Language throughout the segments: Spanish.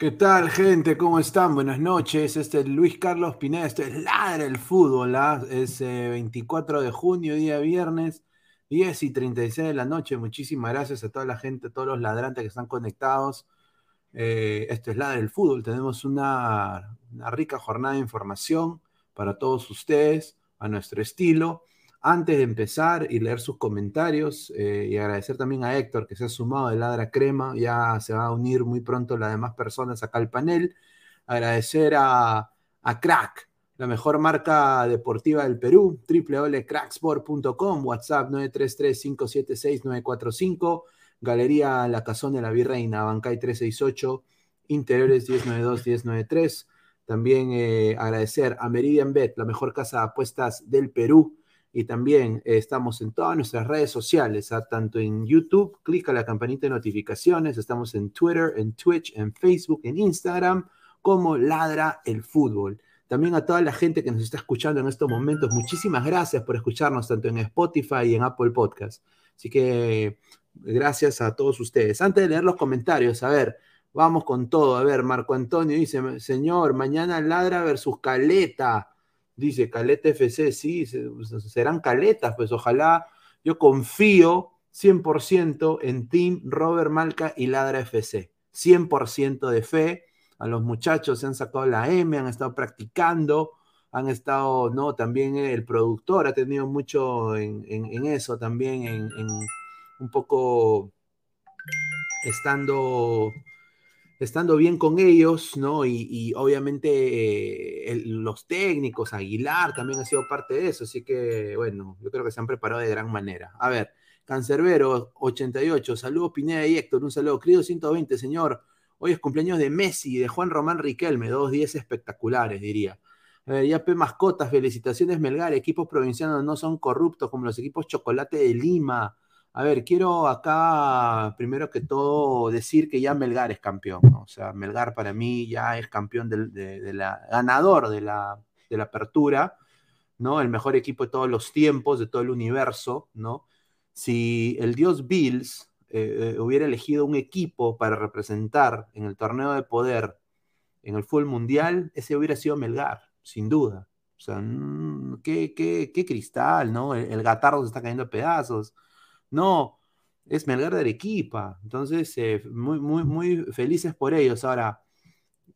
¿Qué tal, gente? ¿Cómo están? Buenas noches. Este es Luis Carlos Pineda. Esto es Ladra el Fútbol. ¿ah? Es 24 de junio, día viernes, 10 y 36 de la noche. Muchísimas gracias a toda la gente, a todos los ladrantes que están conectados. Eh, esto es Ladra el Fútbol. Tenemos una rica jornada de información para todos ustedes, a nuestro estilo. Antes de empezar y leer sus comentarios eh, y agradecer también a Héctor que se ha sumado de Ladra Crema, ya se va a unir muy pronto las demás personas acá al panel. Agradecer a, a Crack, la mejor marca deportiva del Perú, www.cracksport.com, WhatsApp 933-576-945, Galería La Cazón de la Virreina, Bancay 368, Interiores 1092-1093. También eh, agradecer a Meridian Bet, la mejor casa de apuestas del Perú y también eh, estamos en todas nuestras redes sociales, ¿ah? tanto en YouTube, clica la campanita de notificaciones, estamos en Twitter, en Twitch, en Facebook, en Instagram, como Ladra el Fútbol. También a toda la gente que nos está escuchando en estos momentos, muchísimas gracias por escucharnos tanto en Spotify y en Apple Podcast. Así que gracias a todos ustedes. Antes de leer los comentarios, a ver, vamos con todo. A ver, Marco Antonio dice, señor, mañana Ladra versus Caleta. Dice Caleta FC, sí, serán caletas, pues ojalá. Yo confío 100% en Team Robert Malca y Ladra FC. 100% de fe. A los muchachos se han sacado la M, han estado practicando, han estado, ¿no? También el productor ha tenido mucho en, eso, también en, un poco estando estando bien con ellos, ¿no? Y, obviamente eh, los técnicos, Aguilar también ha sido parte de eso, así que bueno, yo creo que se han preparado de gran manera. A ver, Cancerbero 88, saludos Pineda y Héctor, un saludo, querido 120, señor. Hoy es cumpleaños de Messi y de Juan Román Riquelme, dos días espectaculares, diría. A ver, ya. Mascotas, felicitaciones Melgar, equipos provincianos no son corruptos como los equipos Chocolate de Lima. A ver, quiero acá, primero que todo, decir que ya Melgar es campeón. O sea, Melgar para mí ya es campeón de, de, de la, ganador de la, de la apertura, ¿no? El mejor equipo de todos los tiempos, de todo el universo, ¿no? Si el dios Bills eh, hubiera elegido un equipo para representar en el torneo de poder en el fútbol mundial, ese hubiera sido Melgar, sin duda. O sea, mmm, qué, qué, qué, cristal, ¿no? El, el Gatardo se está cayendo a pedazos. No, es Melgar de Arequipa. Entonces, eh, muy, muy, muy felices por ellos. Ahora,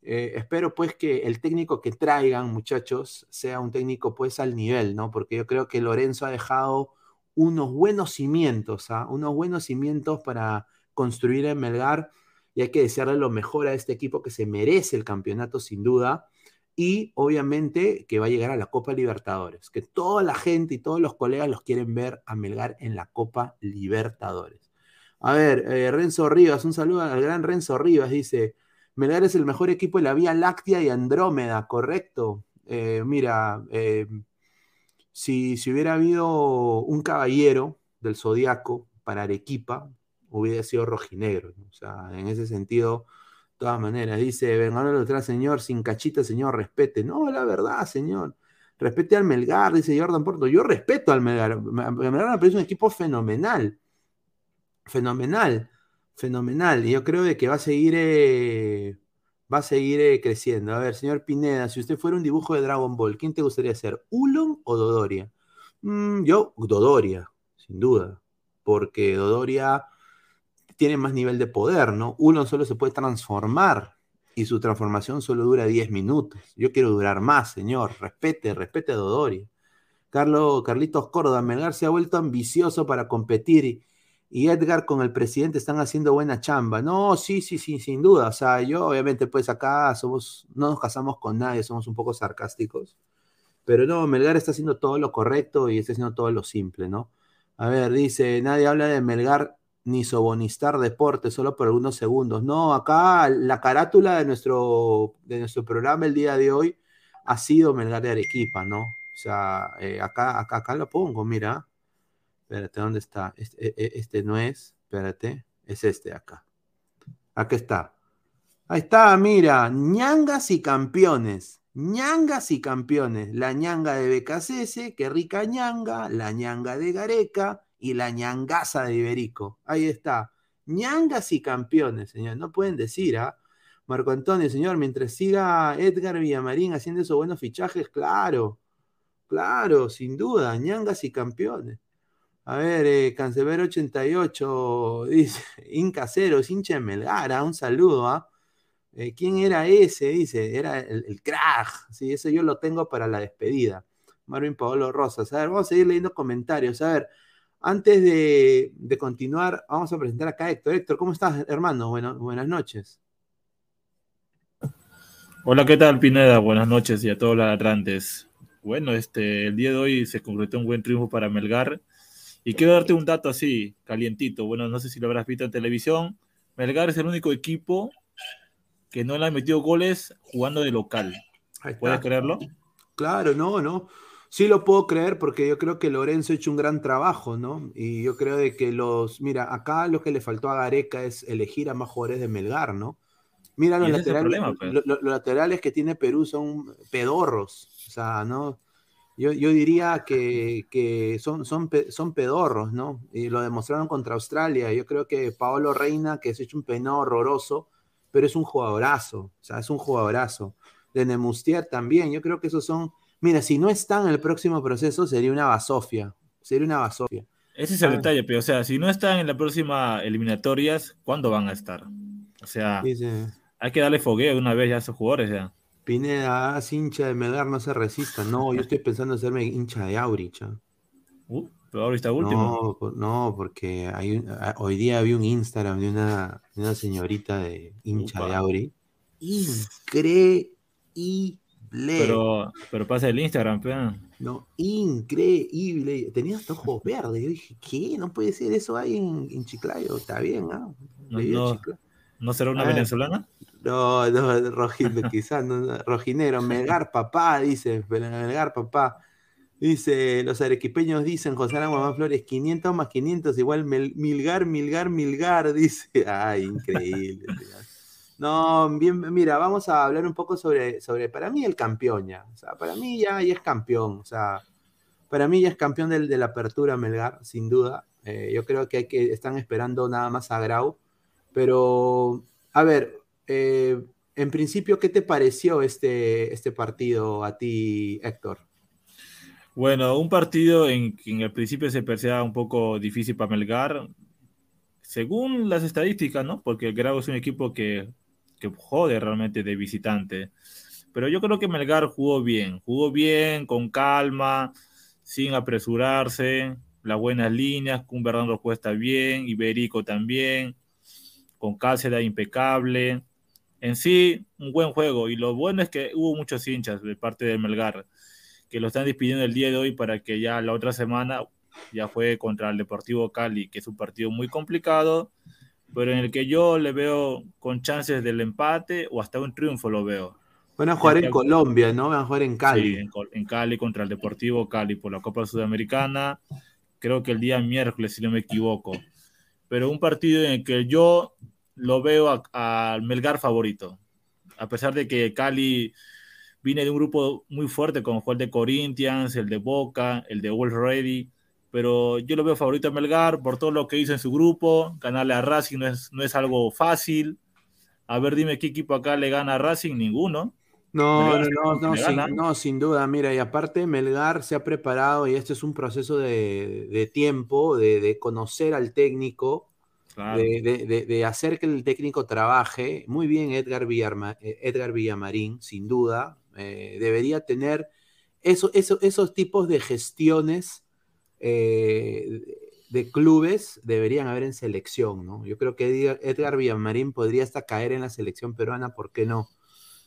eh, espero pues que el técnico que traigan, muchachos, sea un técnico pues al nivel, ¿no? Porque yo creo que Lorenzo ha dejado unos buenos cimientos, ¿ah? Unos buenos cimientos para construir en Melgar y hay que desearle lo mejor a este equipo que se merece el campeonato sin duda y obviamente que va a llegar a la Copa Libertadores, que toda la gente y todos los colegas los quieren ver a Melgar en la Copa Libertadores. A ver, eh, Renzo Rivas, un saludo al gran Renzo Rivas, dice, Melgar es el mejor equipo de la Vía Láctea y Andrómeda, correcto. Eh, mira, eh, si, si, hubiera habido un caballero del Zodiaco para Arequipa, hubiera sido rojinegro. O sea, en ese sentido todas maneras, dice, vengan a otra señor, sin cachita, señor, respete. No, la verdad, señor. Respete al Melgar, dice Jordan Porto. Yo respeto al Melgar. Melgar me parece un equipo fenomenal. Fenomenal. Fenomenal. Y yo creo de que va a seguir, eh, va a seguir eh, creciendo. A ver, señor Pineda, si usted fuera un dibujo de Dragon Ball, ¿quién te gustaría ser? ¿Ulon o Dodoria? Mm, yo, Dodoria, sin duda. Porque Dodoria tiene más nivel de poder, ¿no? Uno solo se puede transformar y su transformación solo dura 10 minutos. Yo quiero durar más, señor. Respete, respete a Dodori. Carlos, Carlitos Córdoba, Melgar se ha vuelto ambicioso para competir y Edgar con el presidente están haciendo buena chamba. No, sí, sí, sí, sin duda. O sea, yo obviamente pues acá somos, no nos casamos con nadie, somos un poco sarcásticos. Pero no, Melgar está haciendo todo lo correcto y está haciendo todo lo simple, ¿no? A ver, dice, nadie habla de Melgar ni Sobonistar Deporte, solo por algunos segundos. No, acá la carátula de nuestro, de nuestro programa el día de hoy ha sido Melgar de Arequipa, ¿no? O sea, eh, acá, acá, acá lo pongo, mira. Espérate, ¿dónde está? Este, e, e, este, no es, espérate, es este acá. Aquí está. Ahí está, mira, ñangas y campeones. ñangas y campeones. La ñanga de BKCS, qué rica ñanga, la ñanga de Gareca y la ñangaza de Iberico. Ahí está. ñangas y campeones, señor. No pueden decir, ¿ah? Marco Antonio, señor, mientras siga Edgar Villamarín haciendo esos buenos fichajes, claro, claro, sin duda, ñangas y campeones. A ver, eh, Cancelero 88 dice, Inca Cero, hincha Melgara, un saludo, ¿ah? Eh, ¿Quién era ese? Dice, era el, el crack, sí, eso yo lo tengo para la despedida. Marvin Paolo Rosas. A ver, vamos a seguir leyendo comentarios. A ver, antes de, continuar, vamos a presentar acá a Héctor. Héctor, ¿cómo estás, hermano? Bueno, buenas noches. Hola, ¿qué tal, Pineda? Buenas noches y a todos los atlantes. Bueno, este, el día de hoy se concretó un buen triunfo para Melgar y quiero darte un dato así, calientito. Bueno, no sé si lo habrás visto en televisión. Melgar es el único equipo que no le ha metido goles jugando de local. ¿Puedes creerlo? Claro, no, no. Sí lo puedo creer porque yo creo que Lorenzo ha hecho un gran trabajo, ¿no? Y yo creo de que los, mira, acá lo que le faltó a Gareca es elegir a más jugadores de Melgar, ¿no? Mira, los laterales, pues. los laterales que tiene Perú son pedorros, o sea, ¿no? Yo, diría que, son, son, son, pedorros, ¿no? Y lo demostraron contra Australia. Yo creo que Paolo Reina, que es hecho un penado horroroso, pero es un jugadorazo, o sea, es un jugadorazo. De Nemustier también, yo creo que esos son. Mira, si no están en el próximo proceso, sería una basofia. Sería una basofia. Ese es el ah. detalle, pero o sea, si no están en la próxima eliminatorias, ¿cuándo van a estar? O sea, hay que darle fogueo una vez ya a esos jugadores ya. Pineda, haz hincha de Melgar, no se resista. No, yo estoy pensando en hacerme hincha de Aurich. Uh, pero Aurich está último. No, no porque hay hoy día vi un Instagram de una, una señorita de hincha de Aurich. Increíble. Pero, pero pasa el Instagram, pero... No, increíble. Tenía hasta ojos verdes. Yo dije, ¿qué? No puede ser eso ahí en, Chiclayo. Está bien, ¿ah? No, no, será una ah. venezolana? No, no, quizás, no, rojinegro, Melgar papá, dice, Melgar papá. Dice, los arequipeños dicen, José Aranguamán Flores, 500 más 500 igual Milgar, Milgar, Milgar, dice. Ay, increíble. No, bien, mira, vamos a hablar un poco sobre, sobre, para mí el campeón ya. O sea, para mí ya, es campeón. O sea, para mí ya es campeón del, de la apertura Melgar, sin duda. Eh, yo creo que, hay que están esperando nada más a Grau. Pero, a ver, eh, en principio, ¿qué te pareció este, este partido a ti, Héctor? Bueno, un partido en que en el principio se parecía un poco difícil para Melgar, según las estadísticas, ¿no? Porque el Grau es un equipo que, que jode realmente de visitante. Pero yo creo que Melgar jugó bien, jugó bien, con calma, sin apresurarse, las buenas líneas, con Bernardo Cuesta bien, Iberico también, con Cáceres impecable en sí, un buen juego. Y lo bueno es que hubo muchos hinchas de parte de Melgar que lo están despidiendo el día de hoy para que ya la otra semana ya fue contra el Deportivo Cali, que es un partido muy complicado, pero en el que yo le veo con chances del empate o hasta un triunfo lo veo. Van a jugar en Colombia, ¿no? Van a jugar en Cali. Sí, en, Cali contra el Deportivo Cali por la Copa Sudamericana. Creo que el día miércoles, si no me equivoco. Pero un partido en el que yo lo veo al Melgar favorito. A pesar de que Cali viene de un grupo muy fuerte, como fue el de Corinthians, el de Boca, el de Wolf Ready, pero yo lo veo favorito a Melgar por todo lo que hizo en su grupo. Ganarle a Racing no es, no es algo fácil. A ver, dime qué equipo acá le gana a Racing, ninguno. No, no, no, sin, no, sin, duda, mira, y aparte Melgar se ha preparado y este es un proceso de, tiempo, de, de, conocer al técnico, de, hacer que el técnico trabaje. Muy bien Edgar, eh, Edgar Villamarín, sin duda. Eh, debería tener eso, esos tipos de gestiones eh, de clubes deberían haber en selección, ¿no? Yo creo que Edgar Villamarín podría hasta caer en la selección peruana, ¿por qué no?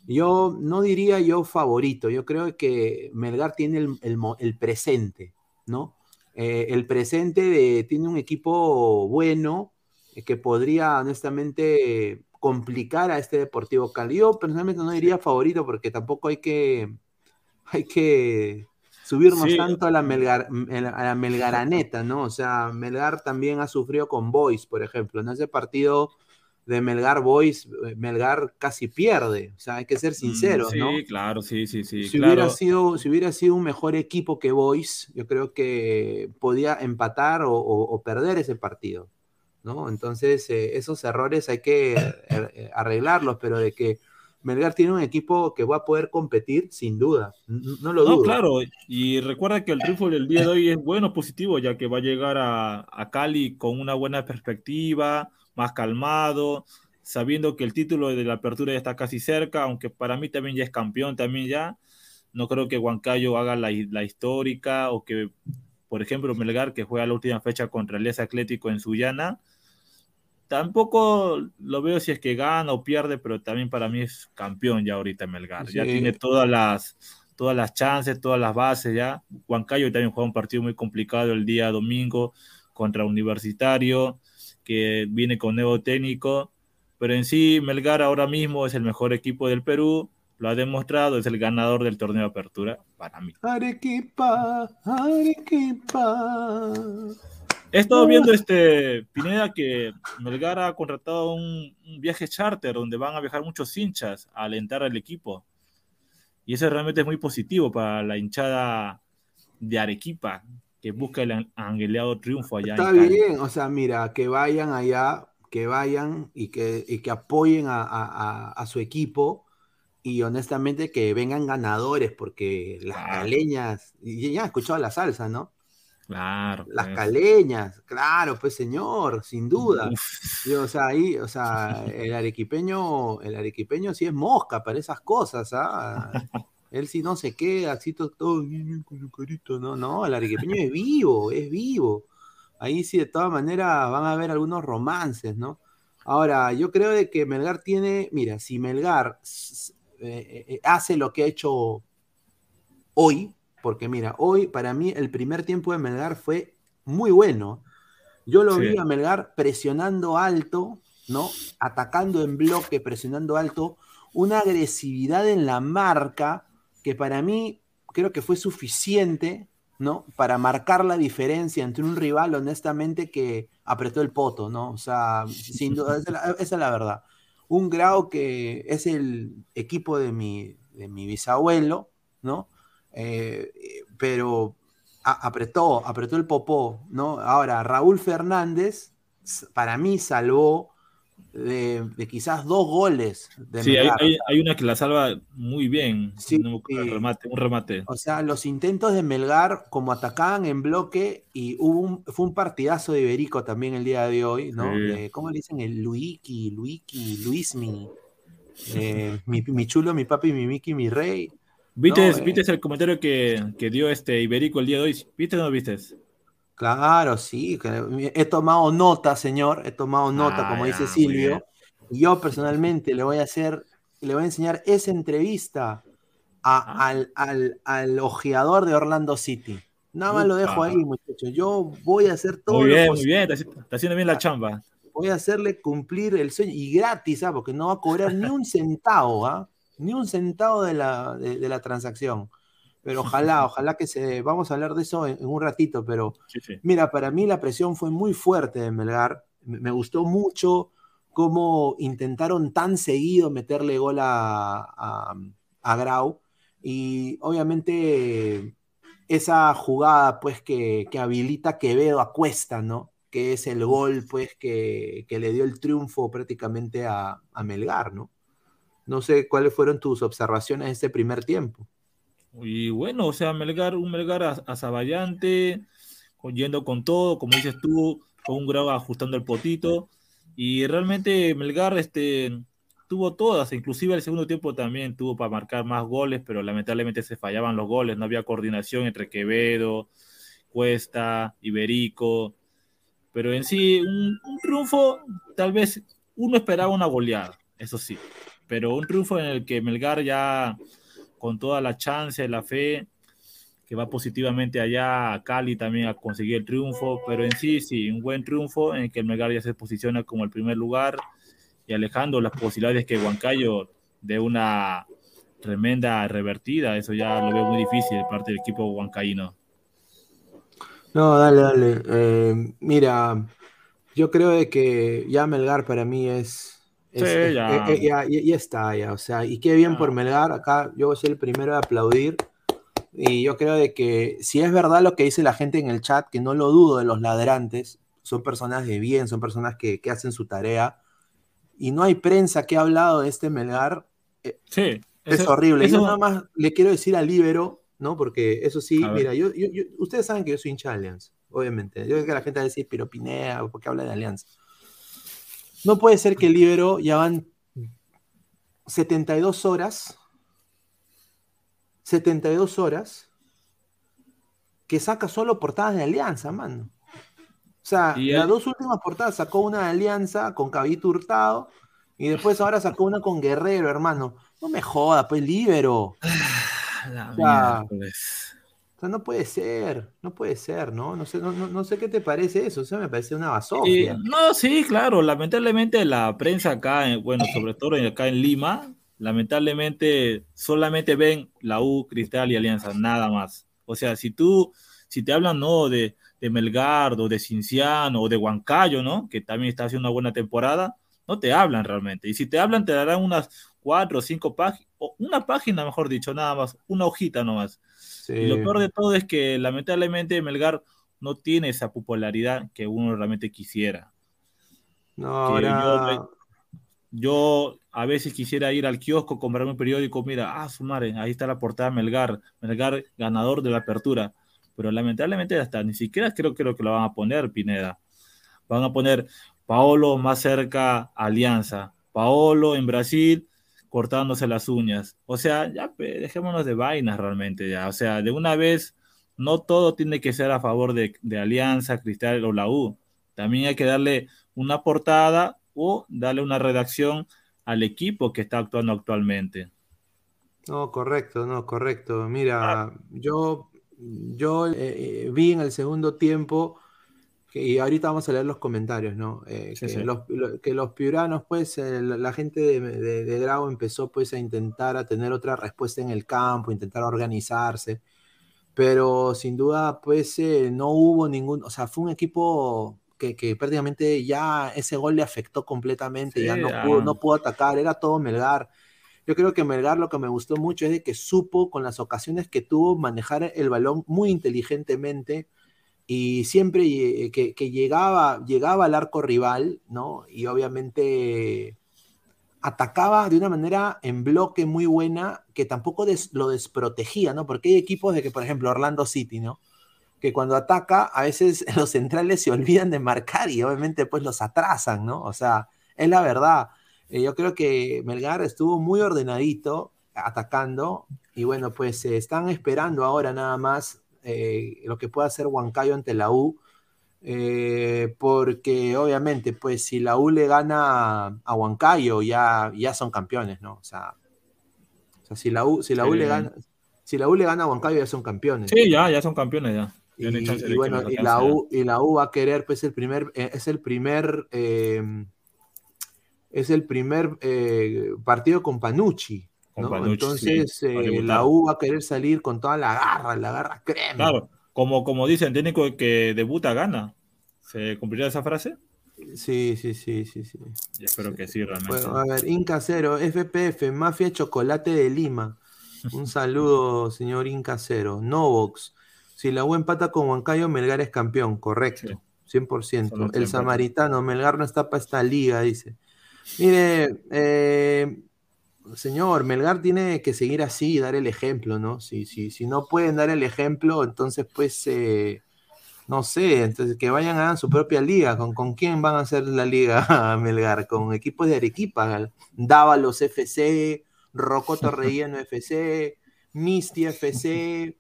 Yo no diría yo favorito, yo creo que Melgar tiene el, presente, ¿no? Eh, el presente de, tiene un equipo bueno eh, que podría honestamente complicar a este Deportivo Cali. Yo personalmente no diría favorito porque tampoco hay que, hay que subirnos tanto a la, Melgar, a la Melgaraneta, ¿no? O sea, Melgar también ha sufrido con Boys, por ejemplo. En ese partido de Melgar Boys, eh, Melgar casi pierde. O sea, hay que ser mm, sinceros, ¿no? Sí, claro, sí, sí, sí. Si, hubiera sido, si hubiera sido un mejor equipo que Boys, yo creo que podía empatar o, perder ese partido, ¿no? Entonces, eh, esos errores hay que eh, arreglarlos, pero de que Melgar tiene un equipo que va a poder competir sin duda, no lo dudo. No, claro, y recuerda que el triunfo del día de hoy es bueno, positivo, ya que va a llegar a, Cali con una buena perspectiva, más calmado, sabiendo que el título de la apertura ya está casi cerca, aunque para mí también ya es campeón, también ya. No creo que Huancayo haga la, la histórica o que, por ejemplo, Melgar, que juega la última fecha contra el Atlético en Sullana, tampoco lo veo si es que gana o pierde, pero también para mí es campeón ya ahorita Melgar. Ya tiene todas las, todas las chances, todas las bases ya. Huancayo también juega un partido muy complicado el día domingo contra Universitario, que viene con nuevo técnico. Pero en sí, Melgar ahora mismo es el mejor equipo del Perú, lo ha demostrado, es el ganador del torneo de apertura para mí. Arequipa, Arequipa. He estado viendo este Pineda que Melgar ha contratado un, viaje charter donde van a viajar muchos hinchas a alentar al equipo. Y eso realmente es muy positivo para la hinchada de Arequipa que busca el angeleado triunfo allá. Está bien, o sea, mira, que vayan allá, que vayan y que, que apoyen a, su equipo y honestamente que vengan ganadores porque las caleñas, y ya he escuchado la salsa, ¿no? Claro. Las pues. caleñas, claro, pues señor, sin duda. o sea, ahí, o sea, el arequipeño, el arequipeño sí es mosca para esas cosas, ¿ah? Él sí no se queda, así todo, con su carito, no, no, el arequipeño es vivo, es vivo. Ahí sí, de todas maneras, van a haber algunos romances, ¿no? Ahora, yo creo de que Melgar tiene, mira, si Melgar eh, eh, hace lo que ha hecho hoy, porque mira, hoy para mí el primer tiempo de Melgar fue muy bueno. Yo lo vi a Melgar presionando alto, ¿no? Atacando en bloque, presionando alto, una agresividad en la marca que para mí creo que fue suficiente, ¿no? Para marcar la diferencia entre un rival, honestamente, que apretó el poto, ¿no? O sea, sin duda, esa es la, verdad. Un grado que es el equipo de mi, de mi bisabuelo, ¿no? Eh, pero apretó, apretó el popó, ¿no? Ahora, Raúl Fernández, para mí, salvó de, quizás dos goles. De sí, hay, una que la salva muy bien. Sí, un, remate, un remate. O sea, los intentos de Melgar, como atacaban en bloque, y hubo fue un partidazo de Iberico también el día de hoy, ¿no? ¿Cómo le dicen? El Luiki, Luiki, Luismi. Eh, mi, mi, chulo, mi papi, mi Miki, mi rey. ¿Viste, ¿viste el comentario que, que, dio este Iberico el día de hoy? ¿Viste o no viste? Claro, sí. He tomado nota, señor. He tomado nota, como ah, dice Silvio. Y yo personalmente le voy a hacer, le voy a enseñar esa entrevista a, ah. al, al, ojeador de Orlando City. Nada más lo dejo ahí, muchachos. Yo voy a hacer todo. Muy bien, muy bien. Está haciendo bien la ah, chamba. Voy a hacerle cumplir el sueño. Y gratis, ¿ah? Porque no va a cobrar ni un centavo, ¿ah? Ni un centavo de la, de, la transacción. Pero ojalá, ojalá que se. Vamos a hablar de eso en, un ratito, pero mira, para mí la presión fue muy fuerte de Melgar. Me, gustó mucho cómo intentaron tan seguido meterle gol a, a, Grau. Y obviamente esa jugada, pues, que, que, habilita Quevedo a Cuesta, ¿no? Que es el gol, pues, que, que le dio el triunfo prácticamente a, a Melgar, ¿no? No sé cuáles fueron tus observaciones en este primer tiempo. Y bueno, o sea, Melgar, un Melgar azaballante, yendo con todo, como dices tú, con un grado ajustando el potito. Y realmente Melgar este, tuvo todas, inclusive el segundo tiempo también tuvo para marcar más goles, pero lamentablemente se fallaban los goles, no había coordinación entre Quevedo, Cuesta, Iberico. Pero en sí, un, un triunfo, tal vez uno esperaba una goleada, eso sí. Pero un triunfo en el que Melgar ya con toda la chance, la fe, que va positivamente allá a Cali también a conseguir el triunfo, pero en sí, sí, un buen triunfo en el que el Melgar ya se posiciona como el primer lugar y alejando las posibilidades que Huancayo de una tremenda revertida, eso ya lo veo muy difícil de parte del equipo huancaíno. No, dale, dale. Eh, mira, yo creo de que ya Melgar para mí es... Sí, es- ya. eh, eh, ya, ya- ya está, ya. O sea, y qué bien por Melgar. Acá yo soy el primero de aplaudir. Y yo creo de que si es verdad lo que dice la gente en el chat, que no lo dudo de los ladrantes, son personas de bien, son personas que, que hacen su tarea. Y no hay prensa que ha hablado de este Melgar, Sí, es eso- horrible. eso- Yo nada más le quiero decir al Libero, ¿no? Porque eso sí, A mira, yo, yo- yo- ustedes saben que yo soy hincha de Alianza, obviamente. Yo sé que la gente va a decir, pero Pineda, ¿por qué habla de Alianza? No puede ser que el Libero ya van 72 horas, 72 horas, que saca solo portadas de Alianza, mano. O sea, Y las dos últimas portadas sacó una de Alianza con Cabito Hurtado y después ahora sacó una con Guerrero, hermano. No me joda, pues Libero. La O sea, miércoles. O sea, no puede ser, no puede ser, ¿no? No sé, no, no- no sé qué te parece eso, o sea, me parece una basofia. no, sí, claro, lamentablemente la prensa acá, en- bueno, sobre todo en- acá en Lima, lamentablemente solamente ven la U, Cristal y Alianza, nada más. O sea, si tú, si te hablan, no, de, de Melgar, o de Cinciano, o de Huancayo, ¿no? Que también está haciendo una buena temporada, no te hablan realmente. Y si te hablan, te darán unas cuatro o cinco páginas, o una página, mejor dicho, nada más, una hojita nomás. Sí. Y lo peor de todo es que lamentablemente Melgar no tiene esa popularidad que uno realmente quisiera. No, ahora. Yo a veces quisiera ir al kiosco, comprarme un periódico, mira, ah, su madre, ahí está la portada Melgar, Melgar ganador de la apertura. Pero lamentablemente hasta ni siquiera creo, creo que lo van a poner, Pineda. Van a poner Paolo más cerca Alianza, Paolo en Brasil cortándose las uñas. O sea, ya dejémonos de vainas realmente ya. O sea, de una vez, no todo tiene que ser a favor de, de Alianza, Cristal o la U. También hay que darle una portada o darle una redacción al equipo que está actuando actualmente. No, correcto, no, correcto. Mira, yo, yo eh, eh, vi en el segundo tiempo, y ahorita vamos a leer los comentarios, ¿no? Eh, Sí, que, sí. Los, lo- que los piuranos, pues, eh, la, gente de, de, de Grau empezó, pues, a intentar a tener otra respuesta en el campo, intentar organizarse, pero sin duda, pues, eh, no hubo ningún, o sea, fue un equipo que, que prácticamente ya ese gol le afectó completamente, ya Sí, no ya. pudo, no pudo atacar, era todo Melgar. Yo creo que Melgar lo que me gustó mucho es de que supo con las ocasiones que tuvo manejar el balón muy inteligentemente y siempre lle- que, llegaba, llegaba al arco rival, ¿no? Y obviamente atacaba de una manera en bloque muy buena que tampoco lo desprotegía, ¿no? Porque hay equipos de que, por ejemplo, Orlando City, ¿no? Que cuando ataca, a veces los centrales se olvidan de marcar y obviamente pues los atrasan, ¿no? O sea, es la verdad. Eh, yo creo que Melgar estuvo muy ordenadito atacando y bueno, pues se están esperando ahora nada más eh, lo que pueda hacer Huancayo ante la U, eh, porque obviamente pues si la U le gana a Huancayo ya, ya son campeones, ¿no? O sea, o sea, si la U, si la U Sí. le gana, si la U le gana a Huancayo ya son campeones. Sí, ya, ya son campeones ya. Y, bueno, y la. U, y la U va a querer, pues el primer, eh, es el primer, eh, es el primer eh, partido con Panucci, Entonces sí, eh, la U va a querer salir con toda la garra, la garra crema. Claro, como, como dicen, técnico que debuta gana. ¿Se cumplirá esa frase? Sí, sí, sí, sí, sí. Y espero que sí, realmente. Bueno, a ver, Inca Cero, FPF, Mafia Chocolate de Lima. Un saludo, señor Inca Cero. Novox, si la U empata con Huancayo, Melgar es campeón, correcto. 100%. Solo El siempre. samaritano, Melgar no está para esta liga, dice. Mire, eh, señor, Melgar tiene que seguir así y dar el ejemplo, ¿no? Si, si, si no pueden dar el ejemplo, entonces pues, eh, no sé, entonces que vayan a su propia liga. ¿Con, con quién van a hacer la liga Melgar? Con equipos de Arequipa, Dávalos FC, Rocoto Relleno FC, Misti FC,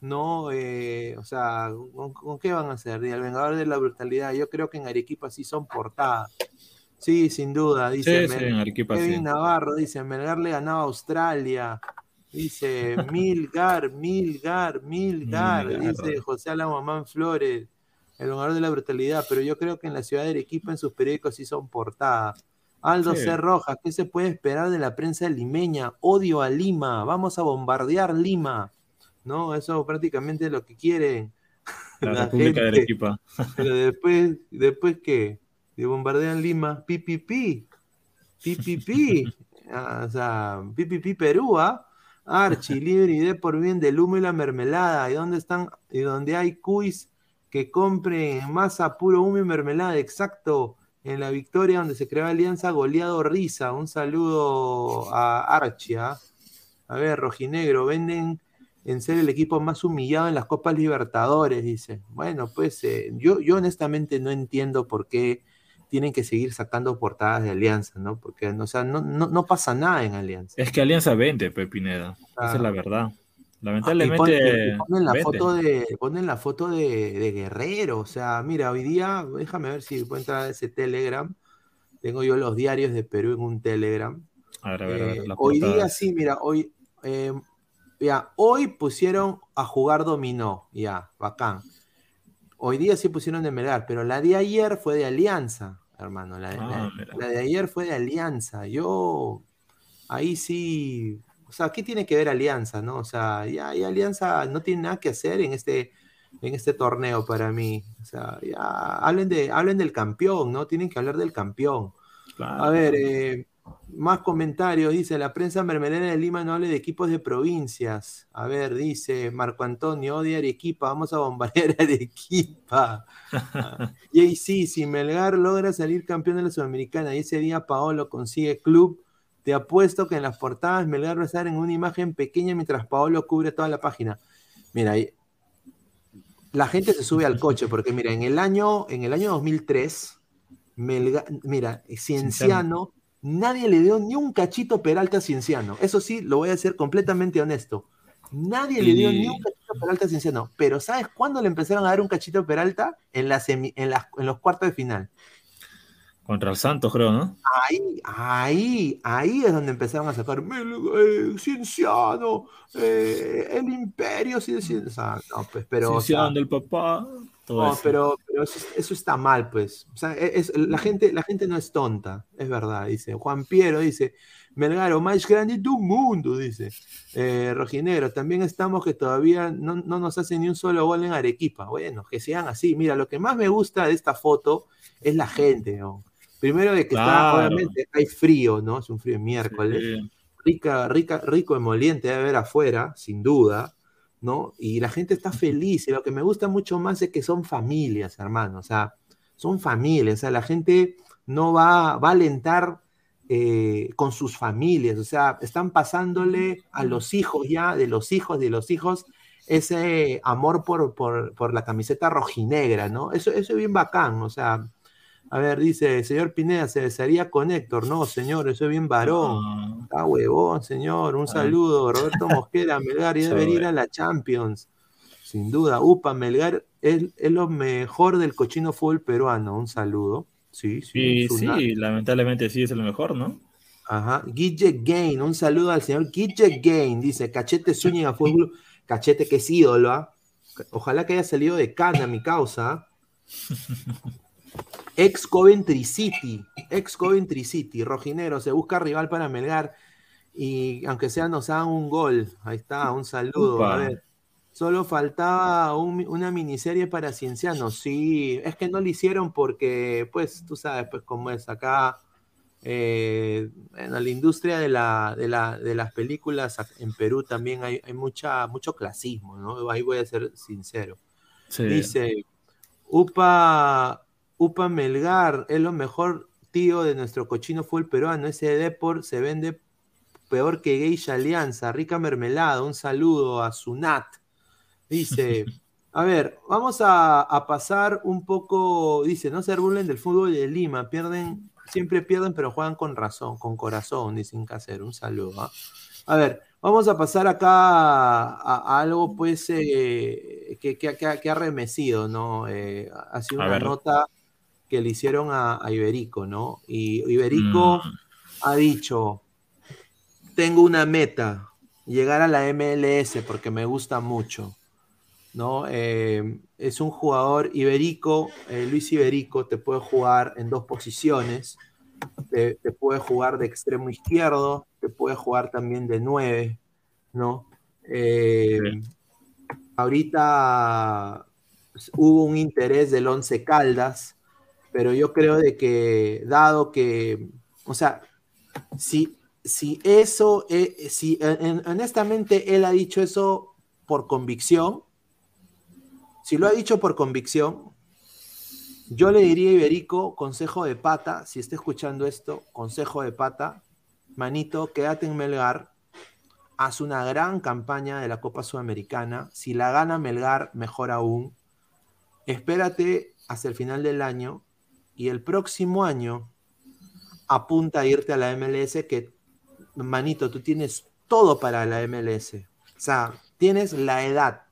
¿no? Eh, o sea, ¿con, con qué van a hacer? Y el Vengador de la Brutalidad, yo creo que en Arequipa sí son portadas. Sí, sin duda, dice Sí, sí, Kevin. Navarro, dice, Melgar le ganaba a Australia. Dice, Milgar, Milgar, Milgar, Milgar. dice José Alamamán Flores, el honor de la brutalidad, pero yo creo que en la ciudad de Arequipa en sus periódicos sí son portadas. Aldo Sí. C. Rojas, ¿qué se puede esperar de la prensa limeña? Odio a Lima, vamos a bombardear Lima. No, eso prácticamente es lo que quieren. La, La República de. Arequipa. Pero después, después ¿qué? De bombardean Lima, pipipi, pipipi, Ah, o sea, pipipi Perú, ¿ah? Archie, libre y de por bien del humo y la mermelada. ¿Y dónde están? Y donde hay cuis que compren masa puro humo y mermelada, exacto. En la victoria donde se creó Alianza Goleado Risa. Un saludo a Archie, ¿ah? A ver, Rojinegro, venden en ser el equipo más humillado en las Copas Libertadores, dice. Bueno, pues eh, yo, yo honestamente no entiendo por qué tienen que seguir sacando portadas de Alianza, ¿no? Porque, o sea, no, no, no pasa nada en Alianza. Es que Alianza vende, Pepineda. Ah. Esa es la verdad. Pon- Lamentablemente. ponen la vende. foto de ponen la foto de, de Guerrero, o sea, mira, hoy día, déjame ver si puedo entrar a ese Telegram. Tengo yo los diarios de Perú en un Telegram. A ver, a ver, a ver. Eh, hoy día sí, mira, hoy, eh, ya, hoy pusieron a jugar dominó, ya, bacán. Hoy día sí pusieron de Melgar, pero la de ayer fue de Alianza, hermano. La, de- Ah, la- de ayer fue de Alianza. Yo, ahí sí, o sea, ¿qué tiene que ver Alianza, no? O sea, ya, ya Alianza no tiene nada que hacer en este, en este torneo para mí. O sea, ya hablen, de, hablen del campeón, ¿no? Tienen que hablar del campeón. Claro. A ver, eh, más comentarios. Dice, la prensa mermelera de Lima no hable de equipos de provincias. A ver, dice Marco Antonio, odia Arequipa, vamos a bombardear Arequipa. Y ahí sí, si Melgar logra salir campeón de la Sudamericana y ese día Paolo consigue club, te apuesto que en las portadas Melgar va a estar en una imagen pequeña mientras Paolo cubre toda la página. Mira, la gente se sube al coche porque mira, en el año, en el año 2003, Melgar, mira, Cienciano, nadie le dio ni un cachito Peralta a Cienciano. Eso sí, lo voy a ser completamente honesto. Nadie le dio Y- ni un cachito Peralta a Cienciano. Pero ¿sabes cuándo le empezaron a dar un cachito Peralta? En, la semi- en, los cuartos de final. Contra el Santos, creo, ¿no? Ahí, ahí, ahí es donde empezaron a sacar eh, Cienciano, eh, el imperio Cienciano. No, pues, pero. o sea, Cienciano del papá. Todo no, eso. pero, pero eso, eso está mal, pues. O sea, es- la, gente, la gente no es tonta, es verdad, dice. Juan Piero dice, Melgaro, más grande del mundo, dice. Eh, Rojinegro, también estamos que todavía no, no nos hacen ni un solo gol en Arequipa. Bueno, que sean así. Mira, lo que más me gusta de esta foto es la gente, ¿no? Primero de que está, obviamente, hay frío, ¿no? Es un frío de miércoles Sí. rica, rica, rico emoliente debe haber afuera, sin duda, ¿no? Y la gente está feliz. Y lo que me gusta mucho más es que son familias, hermano. O sea, son familias. O sea, la gente no va, va a alentar eh, con sus familias. O sea, están pasándole a los hijos ya, de los hijos, de los hijos, ese amor por, por, por la camiseta rojinegra, ¿no? Eso, eso es bien bacán. O sea, a ver, dice, señor Pineda, se besaría con Héctor. No, señor, eso es bien varón. Ah, Está huevón, señor. Un saludo. Roberto Mosquera, Melgar, ya debería ir a la Champions. Sin duda. Upa, Melgar es, es lo mejor del cochino fútbol peruano. Un saludo. Sí, sí. Una- sí, lamentablemente sí es el mejor, ¿no? Ajá. Guille Gain, un saludo al señor Guille Gain. Dice, Cachete Zúñiga Fútbol. Cachete que es ídolo, ¿ah? Ojalá que haya salido de Cana, mi causa. Ex Coventry City, ex Coventry City, Rojinero, se busca rival para Melgar y aunque sea nos hagan un gol. Ahí está, un saludo. Upa. A ver, solo faltaba un- una miniserie para Ciencianos. Sí, es que no lo hicieron porque, pues, tú sabes, pues, cómo es acá. eh, en la industria de, la, de, la- de las películas en Perú también hay, hay mucha, mucho clasismo, ¿no? Ahí voy a ser sincero. Sí. Dice, Upa, Upa Melgar es lo mejor tío de nuestro cochino fútbol peruano. Ese Depor se vende peor que Geisha Alianza. Rica mermelada. Un saludo a Sunat. Dice, A ver, vamos a, a pasar un poco, dice, no se burlen del fútbol de Lima, pierden, siempre pierden, pero juegan con razón, con corazón, dicen Casero, un saludo. ¿ah? A ver, vamos a pasar acá a, a algo pues eh, que, que, que ha- que ha remecido, ¿no? Eh, ha sido A una ver. nota que le hicieron a, a Iberico, ¿no? Y Iberico Mm. ha dicho, tengo una meta, llegar a la MLS porque me gusta mucho, ¿no? Eh, es un jugador iberico, eh, Luis Iberico te puede jugar en dos posiciones, te, te puede jugar de extremo izquierdo, te puede jugar también de nueve, ¿no? Eh, ahorita hubo un interés del Once Caldas, pero yo creo de que dado que, o sea, si, si eso, eh, si en- en- honestamente él ha dicho eso por convicción, si lo ha dicho por convicción, yo le diría a Iberico, consejo de pata, si está escuchando esto, consejo de pata, manito, quédate en Melgar, haz una gran campaña de la Copa Sudamericana, si la gana Melgar, mejor aún, espérate hasta el final del año y el próximo año apunta a irte a la MLS que, manito, tú tienes todo para la MLS. O sea, tienes la edad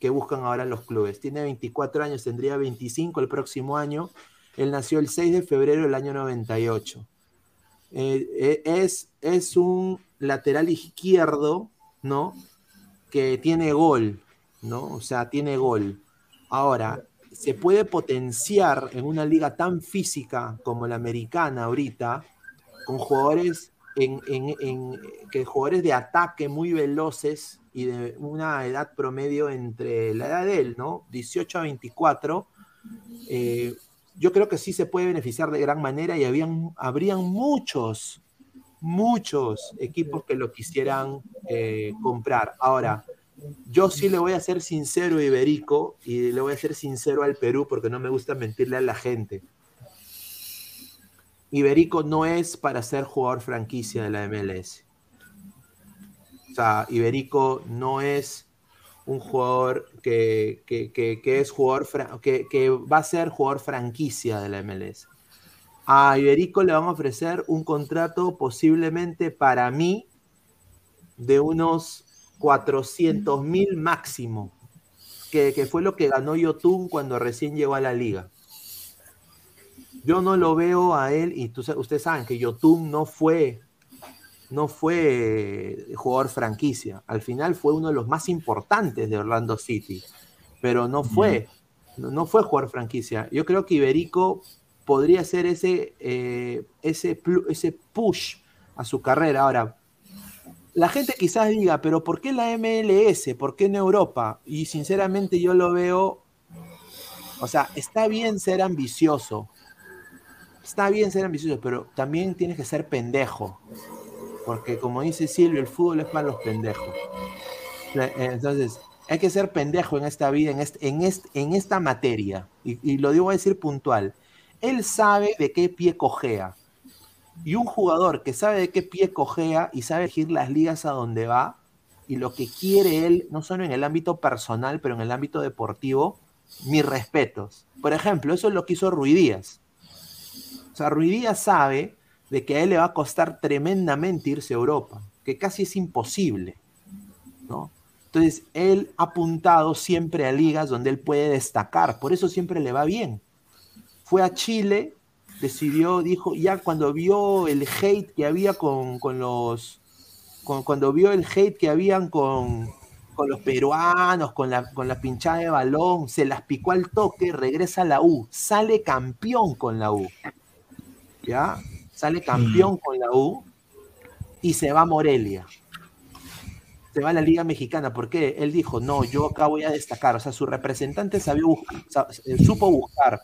que buscan ahora los clubes. Tiene 24 años, tendría 25 el próximo año. Él nació el 6 de febrero del año 98. Eh, eh, es, es un lateral izquierdo, ¿no? Que tiene gol, ¿no? O sea, tiene gol. Ahora, se puede potenciar en una liga tan física como la americana ahorita, con jugadores en, en- que jugadores de ataque muy veloces y de una edad promedio entre la edad de él, ¿no? 18 a 24. eh, yo creo que sí se puede beneficiar de gran manera y habían, habrían muchos, muchos equipos que lo quisieran eh, comprar. Ahora, yo sí le voy a ser sincero Iberico y le voy a ser sincero al Perú porque no me gusta mentirle a la gente. Iberico no es para ser jugador franquicia de la MLS. O sea, Iberico no es un jugador que, que- que- es jugador que va a ser jugador franquicia de la MLS. A Iberico le van a ofrecer un contrato posiblemente para mí de unos 400 mil máximo, que, que fue lo que ganó Yotun cuando recién llegó a la liga. Yo no lo veo a él, y tú ustedes saben que Yotun no fue, no fue jugador franquicia. Al final fue uno de los más importantes de Orlando City, pero no fue, no, no fue jugador franquicia. Yo creo que Iberico podría ser ese, eh, ese, ese push a su carrera. Ahora, la gente quizás diga, pero ¿por qué la MLS? ¿Por qué en Europa? Y sinceramente yo lo veo, o sea, está bien ser ambicioso, está bien ser ambicioso, pero también tienes que ser pendejo, porque como dice Silvio, el fútbol es para los pendejos. Entonces, hay que ser pendejo en esta vida, en, en, este- en esta materia, y, y lo digo a decir puntual. Él sabe de qué pie cojea. Y un jugador que sabe de qué pie cojea y sabe elegir las ligas a donde va y lo que quiere él, no solo en el ámbito personal, pero en el ámbito deportivo, mis respetos. Por ejemplo, eso es lo que hizo Rui Díaz. O sea, Rui Díaz sabe de que a él le va a costar tremendamente irse a Europa, que casi es imposible, ¿no? Entonces, él ha apuntado siempre a ligas donde él puede destacar, por eso siempre le va bien. Fue a Chile, decidió, dijo, ya cuando vio el hate que había con, con los, con- cuando vio el hate que habían con, con los peruanos, con la, con la pinchada de balón, se las picó al toque, regresa a la U, sale campeón con la U. ¿Ya? Sale campeón con la U y se va a Morelia. Se va a la Liga Mexicana. ¿Por qué? Él dijo, no, yo acá voy a destacar. O sea, su representante sabía buscar, eh, supo buscar.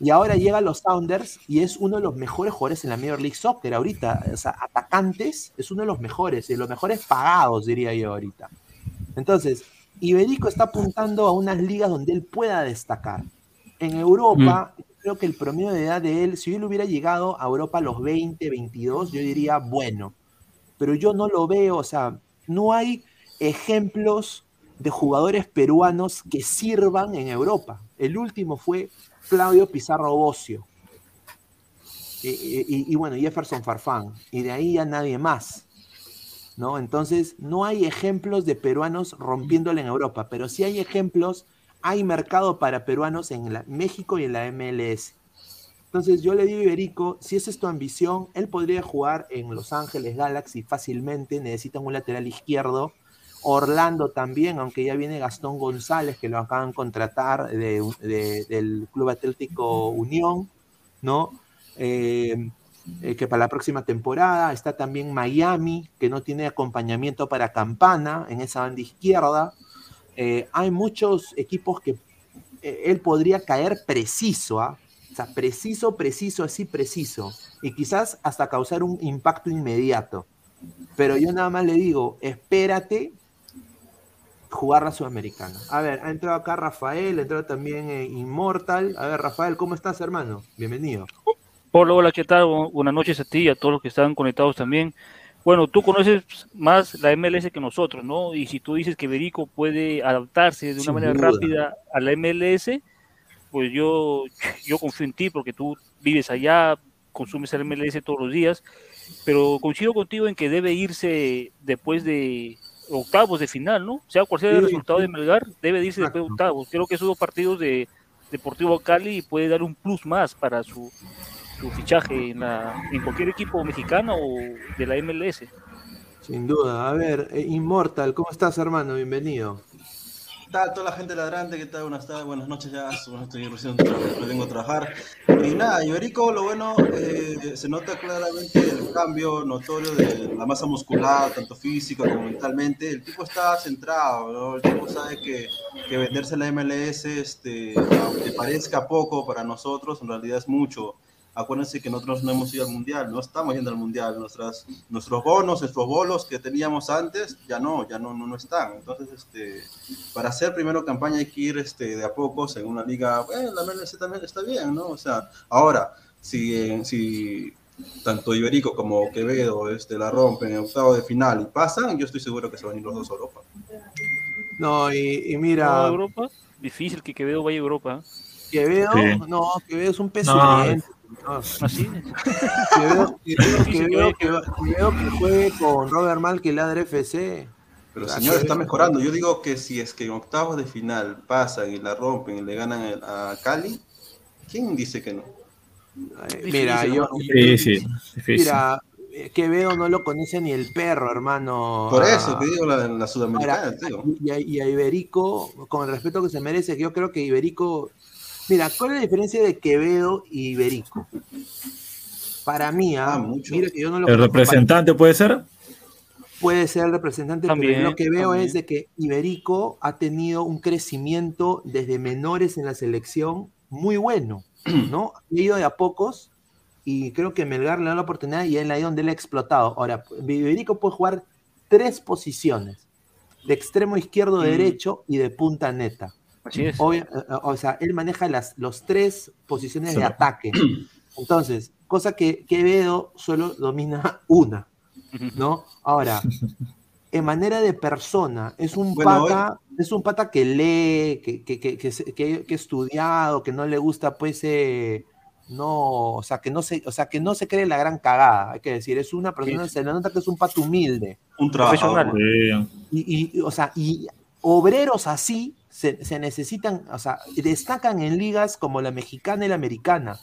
Y ahora llega a los Sounders y es uno de los mejores jugadores en la Major League Soccer ahorita. O sea, atacantes es uno de los mejores, de los mejores pagados, diría yo ahorita. Entonces, Iberico está apuntando a unas ligas donde él pueda destacar. En Europa, creo que el promedio de edad de él, si él hubiera llegado a Europa a los 20, 22, yo diría, bueno. Pero yo no lo veo, o sea, no hay ejemplos de jugadores peruanos que sirvan en Europa. El último fue Claudio Pizarro Bocio. Y, bueno, Jefferson Farfán. Y de ahí ya nadie más. ¿no? Entonces, no hay ejemplos de peruanos rompiéndole en Europa, pero sí hay ejemplos, hay mercado para peruanos en la- México y en la MLS. Entonces, yo le digo a Iberico, si esa es tu ambición, él podría jugar en Los Ángeles Galaxy fácilmente, necesitan un lateral izquierdo. Orlando también, aunque ya viene Gastón González, que lo acaban de contratar de- de- del Club Atlético Unión, ¿no? Eh, eh, que para la próxima temporada. Está también Miami, que no tiene acompañamiento para Campana en esa banda izquierda. Eh, hay muchos equipos que él podría caer preciso, ¿ah? O sea, preciso, preciso, así preciso. Y quizás hasta causar un impacto inmediato. Pero yo nada más le digo, espérate jugar la Sudamericana. A ver, ha entrado acá Rafael, ha entrado también eh, Immortal. A ver, Rafael, ¿cómo estás, hermano? Bienvenido. Hola, hola, ¿qué tal? Bu- Buenas noches a ti y a todos los que están conectados también. Bueno, tú conoces más la MLS que nosotros, ¿no? Y si tú dices que Berico puede adaptarse de una Sin manera duda. rápida a la MLS, pues yo, yo confío en ti porque tú vives allá, consumes el MLS todos los días, pero coincido contigo en que debe irse después de octavos de final, ¿no? Sea cual sea el Sí, resultado sí. de Melgar, debe de irse después de octavos. Creo que esos dos partidos de Deportivo Cali puede dar un plus más para su, su fichaje en, la, en cualquier equipo mexicano o de la MLS. Sin duda. A ver, eh, Immortal, ¿cómo estás, hermano? Bienvenido. ¿Qué tal? Toda la gente ladrante, ¿qué tal? Buenas tardes, buenas noches ya. Bueno, estoy recién vengo a trabajar. Y nada, Iberico, lo bueno, eh, se nota claramente el cambio notorio de la masa muscular, tanto física como mentalmente. El tipo está centrado, ¿no? El tipo sabe que, que venderse la MLS, este, aunque parezca poco para nosotros, en realidad es mucho. Acuérdense que nosotros no hemos ido al mundial, no estamos yendo al mundial. Nuestras, nuestros bonos, nuestros bolos que teníamos antes, ya no, ya no, no, no están. Entonces, este, para hacer primero campaña hay que ir este, de a pocos en una liga. Bueno, la MLS también está bien, ¿no? O sea, ahora, si, eh, si tanto Iberico como Quevedo este, la rompen en octavo de final y pasan, yo estoy seguro que se van a ir los dos a Europa. No, y, y ¿No, mira, Europa? Difícil que Quevedo vaya a Europa. Quevedo, Sí. no, Quevedo es un No. No, Así. Que Quevedo que juegue con Robert Mal que ladra FC. Pero señor, que- está mejorando. Yo digo que si es que en octavos de final pasan y la rompen y le ganan el- a Cali, ¿quién dice que no? Eh, Difícil, Mira, yo, hermano. Sí, sí, difícil. mira, eh, Quevedo no lo conoce ni el perro, hermano. Por Ah, eso te digo la, la sudamericana, Ahora, digo. y, a, y a Iberico, con el respeto que se merece, que yo creo que Iberico. Mira, ¿cuál es la diferencia de Quevedo y Iberico? Para mí, ah, Ah, mucho. mira que yo no lo ¿El representante puede ser? puede ser el representante, También, pero lo que veo también. es de que Iberico ha tenido un crecimiento desde menores en la selección muy bueno, ¿no? Ha ido de a pocos y creo que Melgar le da la oportunidad y él ahí donde él ha explotado. Ahora, Iberico puede jugar tres posiciones, de extremo izquierdo, Mm. derecho y de punta neta. Así es. Obvia- eh, o sea, él maneja las los tres posiciones Sí. de ataque. Entonces, cosa que Quevedo solo domina una, ¿no? Ahora, en manera de persona, es un Bueno, pata, es un pata que lee, que, que, que, que, que- que ha estudiado, que no le gusta, pues, eh, no, o sea, que no se, o sea, que no se cree la gran cagada, hay que decir, es una persona, se le nota que es un pato humilde. Un trabajador. Profesional. Sí. Y, y, o sea, y obreros así se, se necesitan, o sea, destacan en ligas como la mexicana y la americana,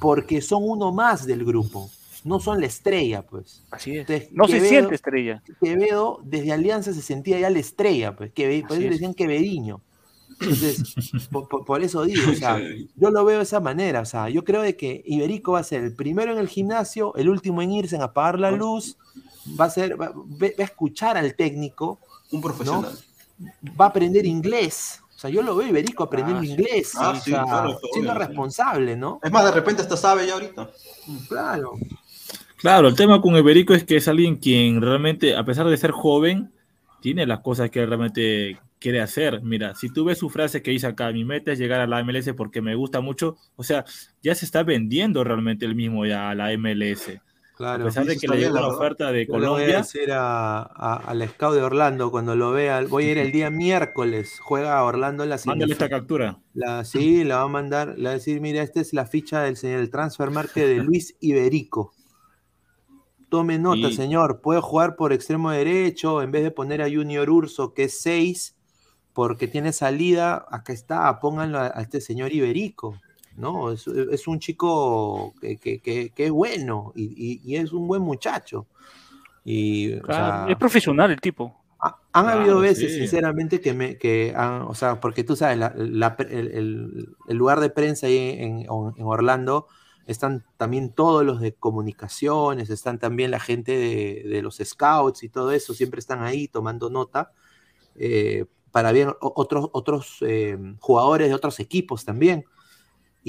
porque son uno más del grupo, no son la estrella, pues. Así es. Entonces, No se Quevedo- siente estrella. Quevedo desde Alianza se sentía ya la estrella, pues, que por eso es. decían Quevediño. Entonces, por, eso digo, o sea, yo lo veo de esa manera, o sea, yo creo de que Iberico va a ser el primero en el gimnasio, el último en irse en apagar la luz, va a ser, va, va a escuchar al técnico, Un profesional. Va a aprender inglés. O sea, yo lo veo Iberico aprendiendo Ah, inglés, Ah, y, o sí, sea, claro, obvio, siendo responsable, ¿no? Es más, de repente hasta sabe ya ahorita. Claro. Claro, el tema con Iberico es que es alguien quien realmente, a pesar de ser joven, tiene las cosas que realmente quiere hacer. Mira, si tú ves su frase que dice acá, mi meta es llegar a la MLS porque me gusta mucho, o sea, ya se está vendiendo realmente el mismo ya a la MLS. A pesar de que le llegó la oferta de le voy a Colombia, decir a, a- al scout de Orlando cuando lo vea, voy a ir el día miércoles, juega a Orlando en la mándale esta captura. La, sí, la va a mandar, le va a decir, mira, esta es la ficha del señor el transfer market de Luis Iberico. Tome nota, Y- señor, puede jugar por extremo derecho en vez de poner a Junior Urso, que es 6, porque tiene salida, acá está, pónganlo a, a este señor Iberico. ¿No? Es, es un chico que, que- que- que es bueno y, y- y es un buen muchacho. Y, o Claro, sea, es profesional el tipo. ha- han Claro, habido veces, sí. sinceramente, que me, que han- o sea, porque tú sabes, la- el, el- el lugar de prensa ahí en, en Orlando están también todos los de comunicaciones, están también la gente de, de los scouts y todo eso, siempre están ahí tomando nota eh, para ver o- otros, otros eh, jugadores de otros equipos también.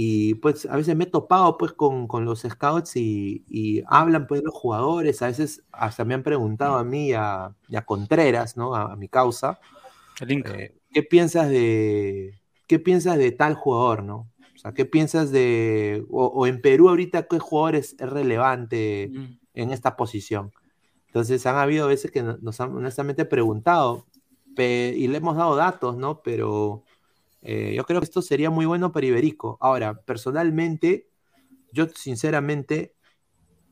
Y pues a veces me he topado pues con, con los scouts y, y hablan pues los jugadores, a veces hasta me han preguntado a mí a, a Contreras, ¿no? A, a mi causa, eh, ¿qué piensas de qué piensas de tal jugador, ¿no? O sea, ¿qué piensas de o, o en Perú ahorita qué jugador es, es relevante Mm. en esta posición? Entonces han habido veces que no- nos han honestamente preguntado pe- y le hemos dado datos, ¿no? Pero eh, yo creo que esto sería muy bueno para Iberico. Ahora, personalmente, yo sinceramente,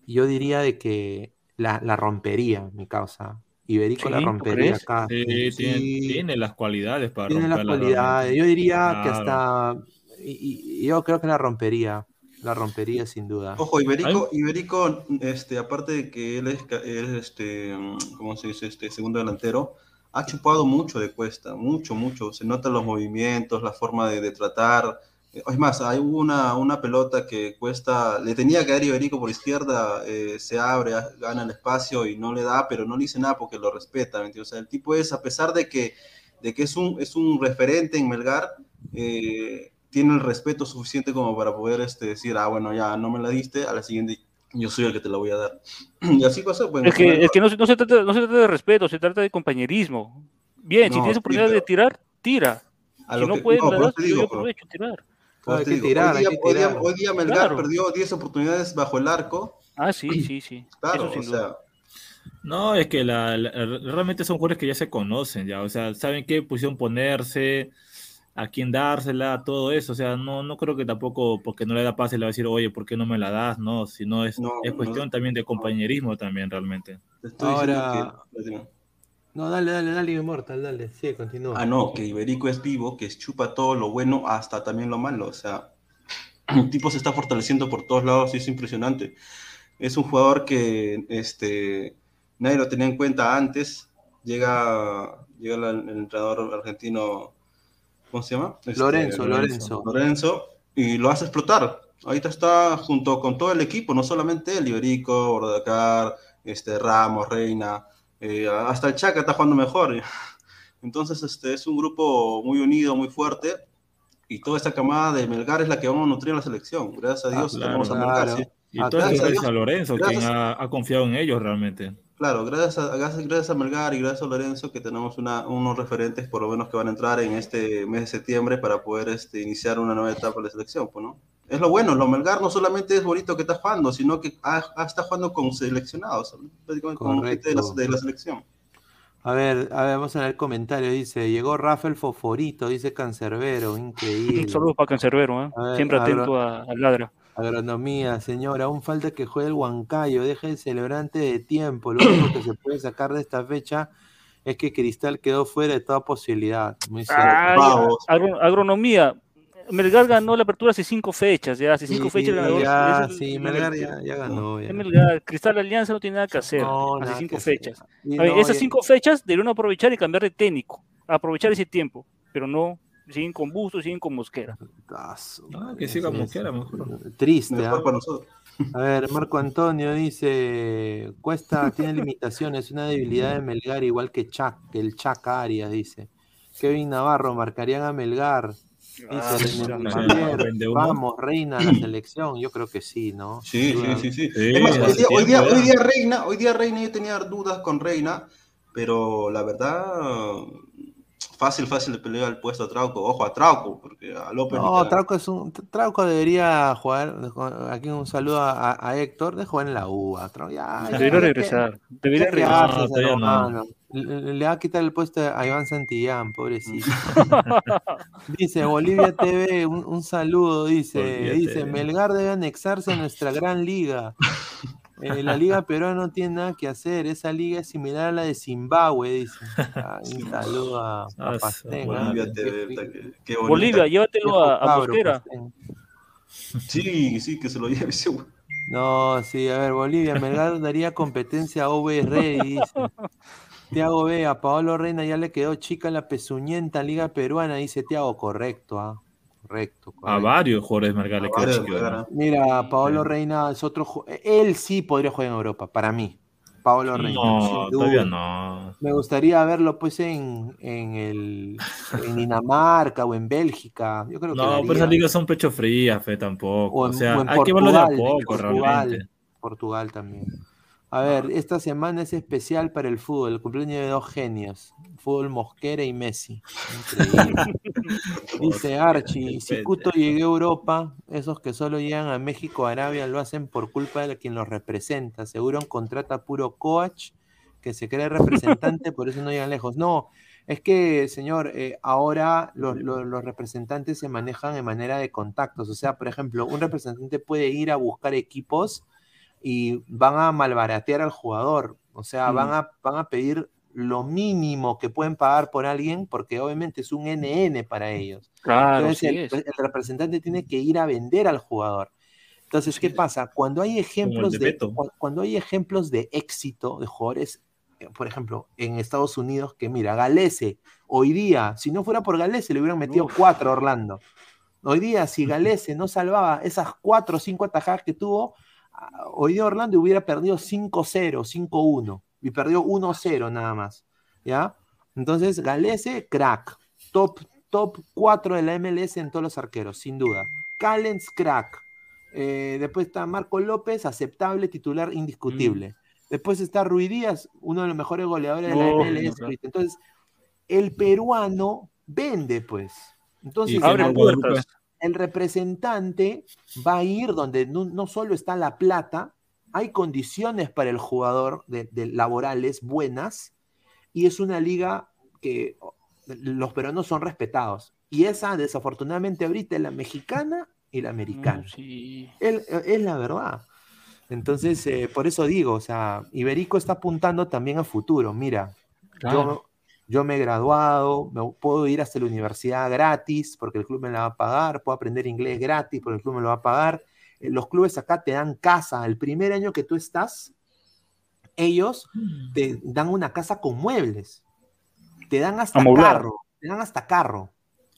yo diría de que la, la rompería, mi causa. Iberico la Sí, ¿tú rompería acá. Sí, Sí, tiene, las cualidades para tiene las cualidades. Yo diría que hasta, y, y- yo creo que la rompería, la rompería sin duda. Ojo, Iberico, Iberico, este, aparte de que él es, ca- él es, este, mm, ¿cómo se dice? Este segundo delantero, ha chupado mucho de Cuesta, mucho, mucho. Se notan los movimientos, la forma de, tratar. Es más, hay una, pelota que Cuesta, le tenía que dar Iberico por izquierda, eh, se abre, gana el espacio y no le da, pero no le dice nada porque lo respeta. O sea, el tipo es, a pesar de que, de que es, un, es un referente en Melgar, eh, tiene el respeto suficiente como para poder este, decir, ah, bueno, ya no me la diste, a la siguiente yo soy el que te la voy a dar. Y así pues. Es que, es que no, se- no se trata, no se trata de respeto, se trata de compañerismo. Bien, si tienes sí, oportunidad de pero- tirar, tira. a Si no que- puedes, eso te yo digo, aprovecho a tirar. Digo, hoy día, que hoy día- tirar. hoy día Melgar Claro. perdió 10 oportunidades bajo el arco. Ah, sí, sí, sí. Claro, Eso sin o duda. sea, No, es que la, la- realmente son jugadores que ya se conocen, ya, o sea, saben qué posición ponerse, a quién dársela, todo eso, o sea, no, no creo que tampoco porque no le da pase le va a decir, oye, ¿por qué no me la das? No, sino es, No, es no, cuestión también de compañerismo también realmente. estoy Ahora- que... No, dale, dale, dale, Immortal, dale. Sí, continúa. Ah, no, que Iberico es vivo, que chupa todo lo bueno hasta también lo malo. O sea, el tipo se está fortaleciendo por todos lados y es impresionante. Es un jugador que este, nadie lo tenía en cuenta antes. Llega, llega el entrenador argentino, ¿cómo se llama? Este, Lorenzo, Lorenzo. Lorenzo, y lo hace explotar. Ahorita está junto con todo el equipo, no solamente él, Iberico, Bordacar, este, Ramos, Reina, eh, hasta el Chaca está jugando mejor. Entonces, este es un grupo muy unido, muy fuerte. Y toda esta camada de Melgar es la que vamos a nutrir en la selección. Gracias a Ah, Dios claro, tenemos a claro. Melgar. sí. Y Ah, todo eso gracias a a Lorenzo, Gracias. quien ha, ha confiado en ellos realmente. Claro, gracias a, gracias, gracias a Melgar y gracias a Lorenzo que tenemos una, unos referentes por lo menos que van a entrar en este mes de septiembre para poder este, iniciar una nueva etapa de la selección. Pues, ¿no? Es lo bueno, lo Melgar no solamente es bonito que está jugando, sino que ah, ah, está jugando con seleccionados, prácticamente con gente de la, Correcto. de la selección. A ver, a ver, vamos a ver el comentario. Dice, llegó Rafael Foforito, dice Cancerbero, increíble. Un saludo para Cancerbero, ¿eh? A ver, siempre atento a, al ladra. Agronomía, señora, aún falta que juegue el Huancayo, deje el celebrante de tiempo. Lo único que se puede sacar de esta fecha es que Cristal quedó fuera de toda posibilidad. Muy agro- agronomía. Melgar ganó la apertura hace cinco fechas, ya hace cinco Sí, fechas. ganador ya, el- sí, el- Melgar ya, ya ganó. ya. es Melgar. Cristal Alianza no tiene nada que hacer No, hace cinco fechas. Y A ver, no, esas ya- cinco fechas debieron aprovechar y cambiar de técnico, aprovechar ese tiempo, pero no, siguen con Busto, siguen con Mosquera. Ah, Ah, que siga Mosquera, mejor. Triste, Mejor ¿ah? para nosotros. A ver, Marco Antonio dice, Cuesta tiene limitaciones, una debilidad de Melgar igual que Chac, que el Chac Arias, dice. Kevin Navarro, marcarían a Melgar. Ah, Dice humo. vamos, reina la selección. Yo creo que sí, ¿no? Sí, sí, sí, sí. Hoy día, hoy, día, tiempo hoy día Reina, hoy día Reina yo tenía dudas con Reina, pero la verdad fácil, fácil de pelear el puesto a Trauco. Ojo a Trauco, porque a López. No, Trauco es un. Trauco debería jugar. Aquí un saludo a, a Héctor de jugar en la U. Ya, debería regresar. Debería regresar. Le, le, va a quitar el puesto a Iván Santillán, pobrecito. dice Bolivia TV, un, un saludo, dice, dice, Melgar debe anexarse a nuestra gran liga. Eh, la liga peruana no tiene nada que hacer, esa liga es similar a la de Zimbabue, dice. un saludo a, a ah, Bolivia, TV, qué, qué Bolivia, llévatelo a, a Mosquera. Sí, sí, que se lo lleve ese No, sí, a ver, Bolivia, Melgar daría competencia a OB Rey, dice. Tiago B, a Paolo Reina ya le quedó chica la pezuñenta Liga Peruana, dice Tiago, correcto, ¿ah? Correcto, A varios jugadores Melgar quedó chica. Mira, Paolo Reina es otro él sí podría jugar en Europa, para mí. Paolo Reina. No, todavía no. Me gustaría verlo pues en, en, el, en Dinamarca o en Bélgica. Yo creo no, pero esas ligas son pecho frías, fe tampoco. O, sea, hay que verlo de a poco, realmente. Portugal también. A ver, esta semana es especial para el fútbol, el cumpleaños de dos genios, fútbol Mosquera y Messi. Dice Archie, si Cuto llegue a Europa, esos que solo llegan a México, Arabia, lo hacen por culpa de quien los representa. Seguro contrata puro coach que se cree representante, por eso no llegan lejos. No, es que, señor, eh, ahora los, los, representantes se manejan de manera de contactos. O sea, por ejemplo, un representante puede ir a buscar equipos y van a malbaratear al jugador. O sea, van, a, van a pedir lo mínimo que pueden pagar por alguien, porque obviamente es un NN para ellos. Claro, Entonces, el, representante tiene que ir a vender al jugador. Entonces, ¿qué pasa? Cuando hay ejemplos de, cuando hay ejemplos de éxito de jugadores, eh, por ejemplo, en Estados Unidos, que mira, Galese, hoy día, si no fuera por Galese, le hubieran metido cuatro a Orlando. Hoy día, si Galese no salvaba esas cuatro o cinco atajadas que tuvo, hoy día Orlando hubiera perdido 5-0, 5-1 y perdió 1-0 nada más. ¿Ya? Entonces, Galese, crack. Top, top 4 de la MLS en todos los arqueros, sin duda. Callens, crack. Eh, después está Marco López, aceptable, titular indiscutible. Mm. Después está Rui Díaz, uno de los mejores goleadores de la MLS. Entonces, el peruano vende, pues. Entonces, abre puertas el representante va a ir donde no, solo está la plata, hay condiciones para el jugador de, laborales buenas y es una liga que los peruanos son respetados. Y esa, desafortunadamente, ahorita es la mexicana y la americana. es, la verdad. Entonces, eh, por eso digo, o sea, Iberico está apuntando también a futuro. Mira, yo, yo me he graduado, me puedo ir hasta la universidad gratis porque el club me la va a pagar, puedo aprender inglés gratis porque el club me lo va a pagar. Eh, los clubes acá te dan casa. El primer año que tú estás, ellos mm. te dan una casa con muebles. Te dan hasta carro. Te dan hasta carro.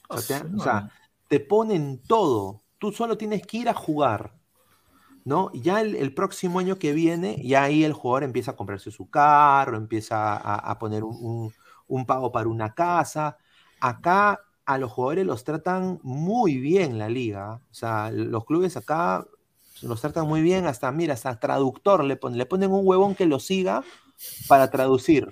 O sea, te, ponen todo. Tú solo tienes que ir a jugar. ¿no? Ya el, próximo año que viene, ya ahí el jugador empieza a comprarse su carro, empieza a, poner un, un pago para una casa. Acá a los jugadores los tratan muy bien la liga. O sea, los clubes acá los tratan muy bien, hasta, mira, hasta traductor le ponen, le ponen un huevón que lo siga para traducir.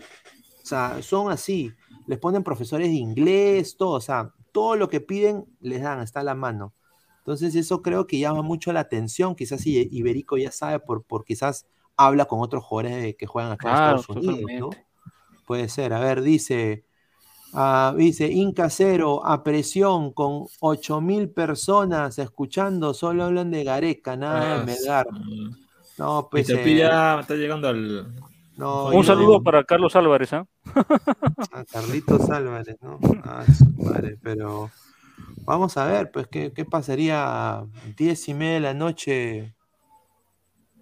O sea, son así. Les ponen profesores de inglés, todo, o sea, todo lo que piden les dan, está a la mano. Entonces eso creo que llama mucho la atención. Quizás Iberico ya sabe por, por quizás habla con otros jugadores que juegan acá en Estados Unidos, ¿no? Puede ser. A ver, dice, uh, dice Inca Cero a presión con 8000 personas escuchando, solo hablan de Gareca, nada de Melgar. No, pues. pilla, está llegando al. No, Un saludo para Carlos Álvarez, ¿ah? A Carlitos Álvarez, ¿no? Ah, madre, pero. Vamos a ver, pues, ¿qué, qué pasaría 10 y media de la noche?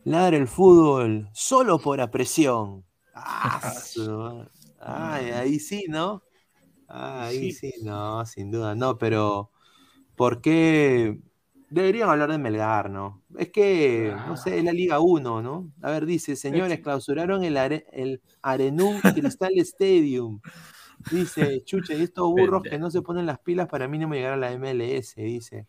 Ladra el fútbol solo por a presión. Ah, Ay, ahí sí, ¿no? ahí sí. no, sin duda, no, pero ¿por qué? Deberían hablar de Melgar, ¿no? Es que, no sé, es la Liga 1, ¿no? A ver, dice, señores, clausuraron el, el Arenum Cristal Stadium. Dice, chuche, y estos burros que no se ponen las pilas para mínimo llegar a la MLS, dice.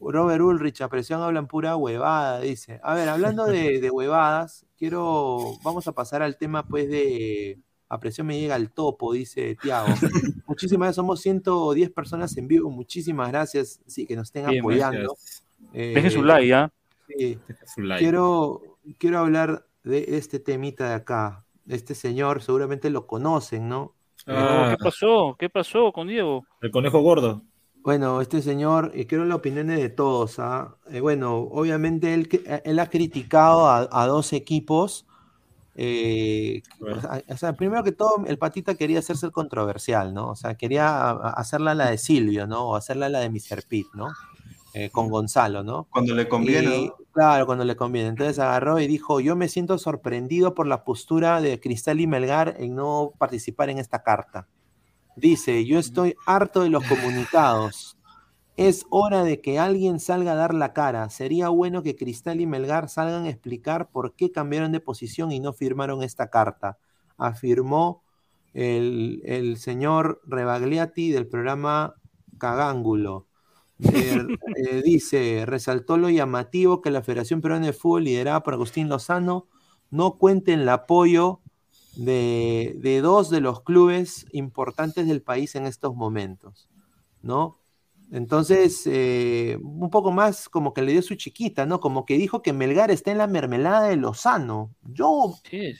Robert Ulrich, a presión hablan pura huevada, dice. A ver, hablando de, de huevadas, quiero, vamos a pasar al tema, pues, de, A presión me llega al topo, dice Tiago. Muchísimas gracias, somos 110 personas en vivo. Muchísimas gracias, sí, que nos estén Bien, apoyando. Eh, Dejen su like, ¿ah? sí. Deja su like. Quiero, quiero hablar de este temita de acá. Este señor seguramente lo conocen, ¿no? Ah, ¿Qué pasó? ¿Qué pasó con Diego? el conejo gordo. Bueno, este señor, y quiero las opiniones de todos. ¿ah? Eh, bueno, obviamente él, eh, él ha criticado a, a dos equipos. eh, Bueno. o sea, primero que todo, el Patita quería hacerse el controversial, ¿no? O sea, quería a- a- hacerla la de Silvio, ¿no? O hacerla la de Mr. Pitt, ¿no? Eh, con Gonzalo, ¿no? Cuando le conviene. Claro, cuando le conviene. Entonces agarró y dijo, yo me siento sorprendido por la postura de Cristal y Melgar en no participar en esta carta. Dice, yo estoy harto de los comunicados. Es hora de que alguien salga a dar la cara. Sería bueno que Cristal y Melgar salgan a explicar por qué cambiaron de posición y no firmaron esta carta. Afirmó el, el señor Rebagliati del programa Cagángulo. Eh, eh, dice, resaltó lo llamativo que la Federación Peruana de Fútbol, liderada por Agustín Lozano, no cuente en el apoyo de, de dos de los clubes importantes del país en estos momentos, ¿no? Entonces, eh, un poco más como que le dio su chiquita, ¿no? Como que dijo que Melgar está en la mermelada de Lozano. Yo Sí,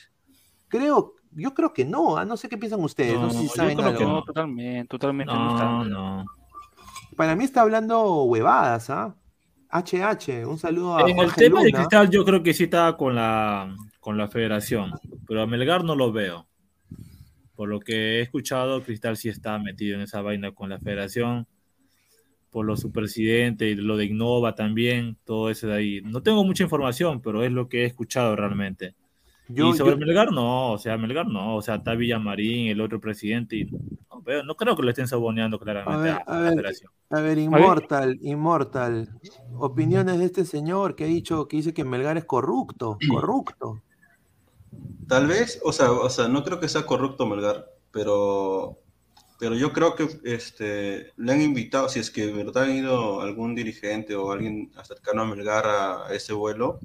creo, yo creo que no, ¿ah? no sé qué piensan ustedes, no, No, sé si yo saben creo algo. que No, no. totalmente, totalmente no, No, está. no. Para mí está hablando huevadas, ¿ah? HH, un saludo a En el Jorge tema de. Cristal yo creo que sí está con la, con la federación, pero a Melgar no lo veo. Por lo que he escuchado, Cristal sí está metido en esa vaina con la federación, por lo su presidente y lo de Innova también, todo eso de ahí. No tengo mucha información, pero es lo que he escuchado realmente. Yo- y sobre yo- Melgar no, o sea, Melgar no, o sea, está Villamarín, el otro presidente, y no, veo- no creo que lo estén saboneando claramente ver, a, a la ver. federación. A ver, Inmortal, Inmortal. Opiniones de este señor que ha dicho que dice que Melgar es corrupto, corrupto. Tal vez, o sea, o sea, no creo que sea corrupto Melgar, pero, pero yo creo que este, le han invitado, si es que verdad ha ido algún dirigente o alguien cercano a Melgar a, a ese vuelo,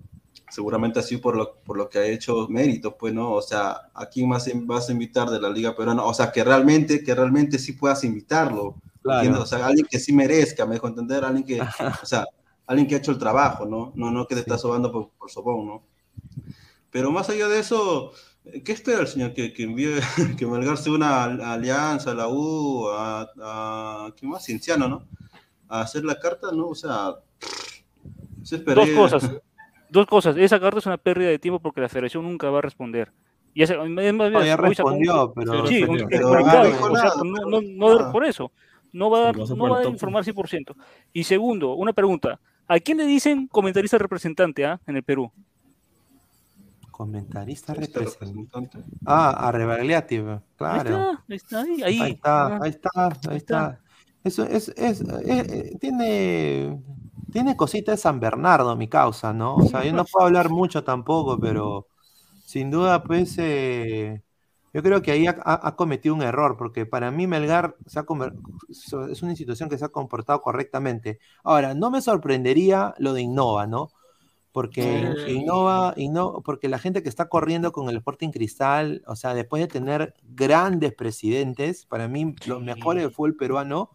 seguramente así por lo, por lo que ha hecho mérito, pues, ¿no? O sea, ¿a quién más vas a invitar de la Liga Peruana? O sea, que realmente, que realmente sí puedas invitarlo, Claro. ¿entiendes? O sea, alguien que sí merezca, me dejo entender, alguien que, o sea, alguien que ha hecho el trabajo, ¿no? No, no que te está sobando por, por sobón, ¿no? Pero más allá de eso, ¿qué espera el señor? Que, que envíe, que Melgar se una a Alianza, a la U, a, a ¿qué más? Cienciano, ¿no? A hacer la carta, ¿no? O sea, se espera. Dos cosas. Dos cosas. Esa carta es una pérdida de tiempo porque la federación nunca va a responder. Ya se, es más, No, ya respondió, pero- Sí, pero- pero comunicado, no dijo o sea, nada, no, pero- no, no nada. por eso. No va a, dar, no va a informar 100%. Y segundo, una pregunta. ¿A quién le dicen comentarista representante ah, en el Perú? Comentarista Este representante. Ah, a Rebagliati, claro. Ahí está, ahí está, ahí, está, Ah, ahí está, ahí está. Eso es, es, eh, tiene, tiene cositas de San Bernardo, mi causa, ¿no? O sea, yo no puedo hablar mucho tampoco, pero sin duda, pues, eh, yo creo que ahí ha, ha- cometido un error, porque para mí Melgar se ha es una institución que se ha comportado correctamente. Ahora, no me sorprendería lo de Innova, ¿no? Porque Innova, Inno- porque la gente que está corriendo con el Sporting Cristal, o sea, después de tener grandes presidentes, para mí los mejores del fútbol peruano,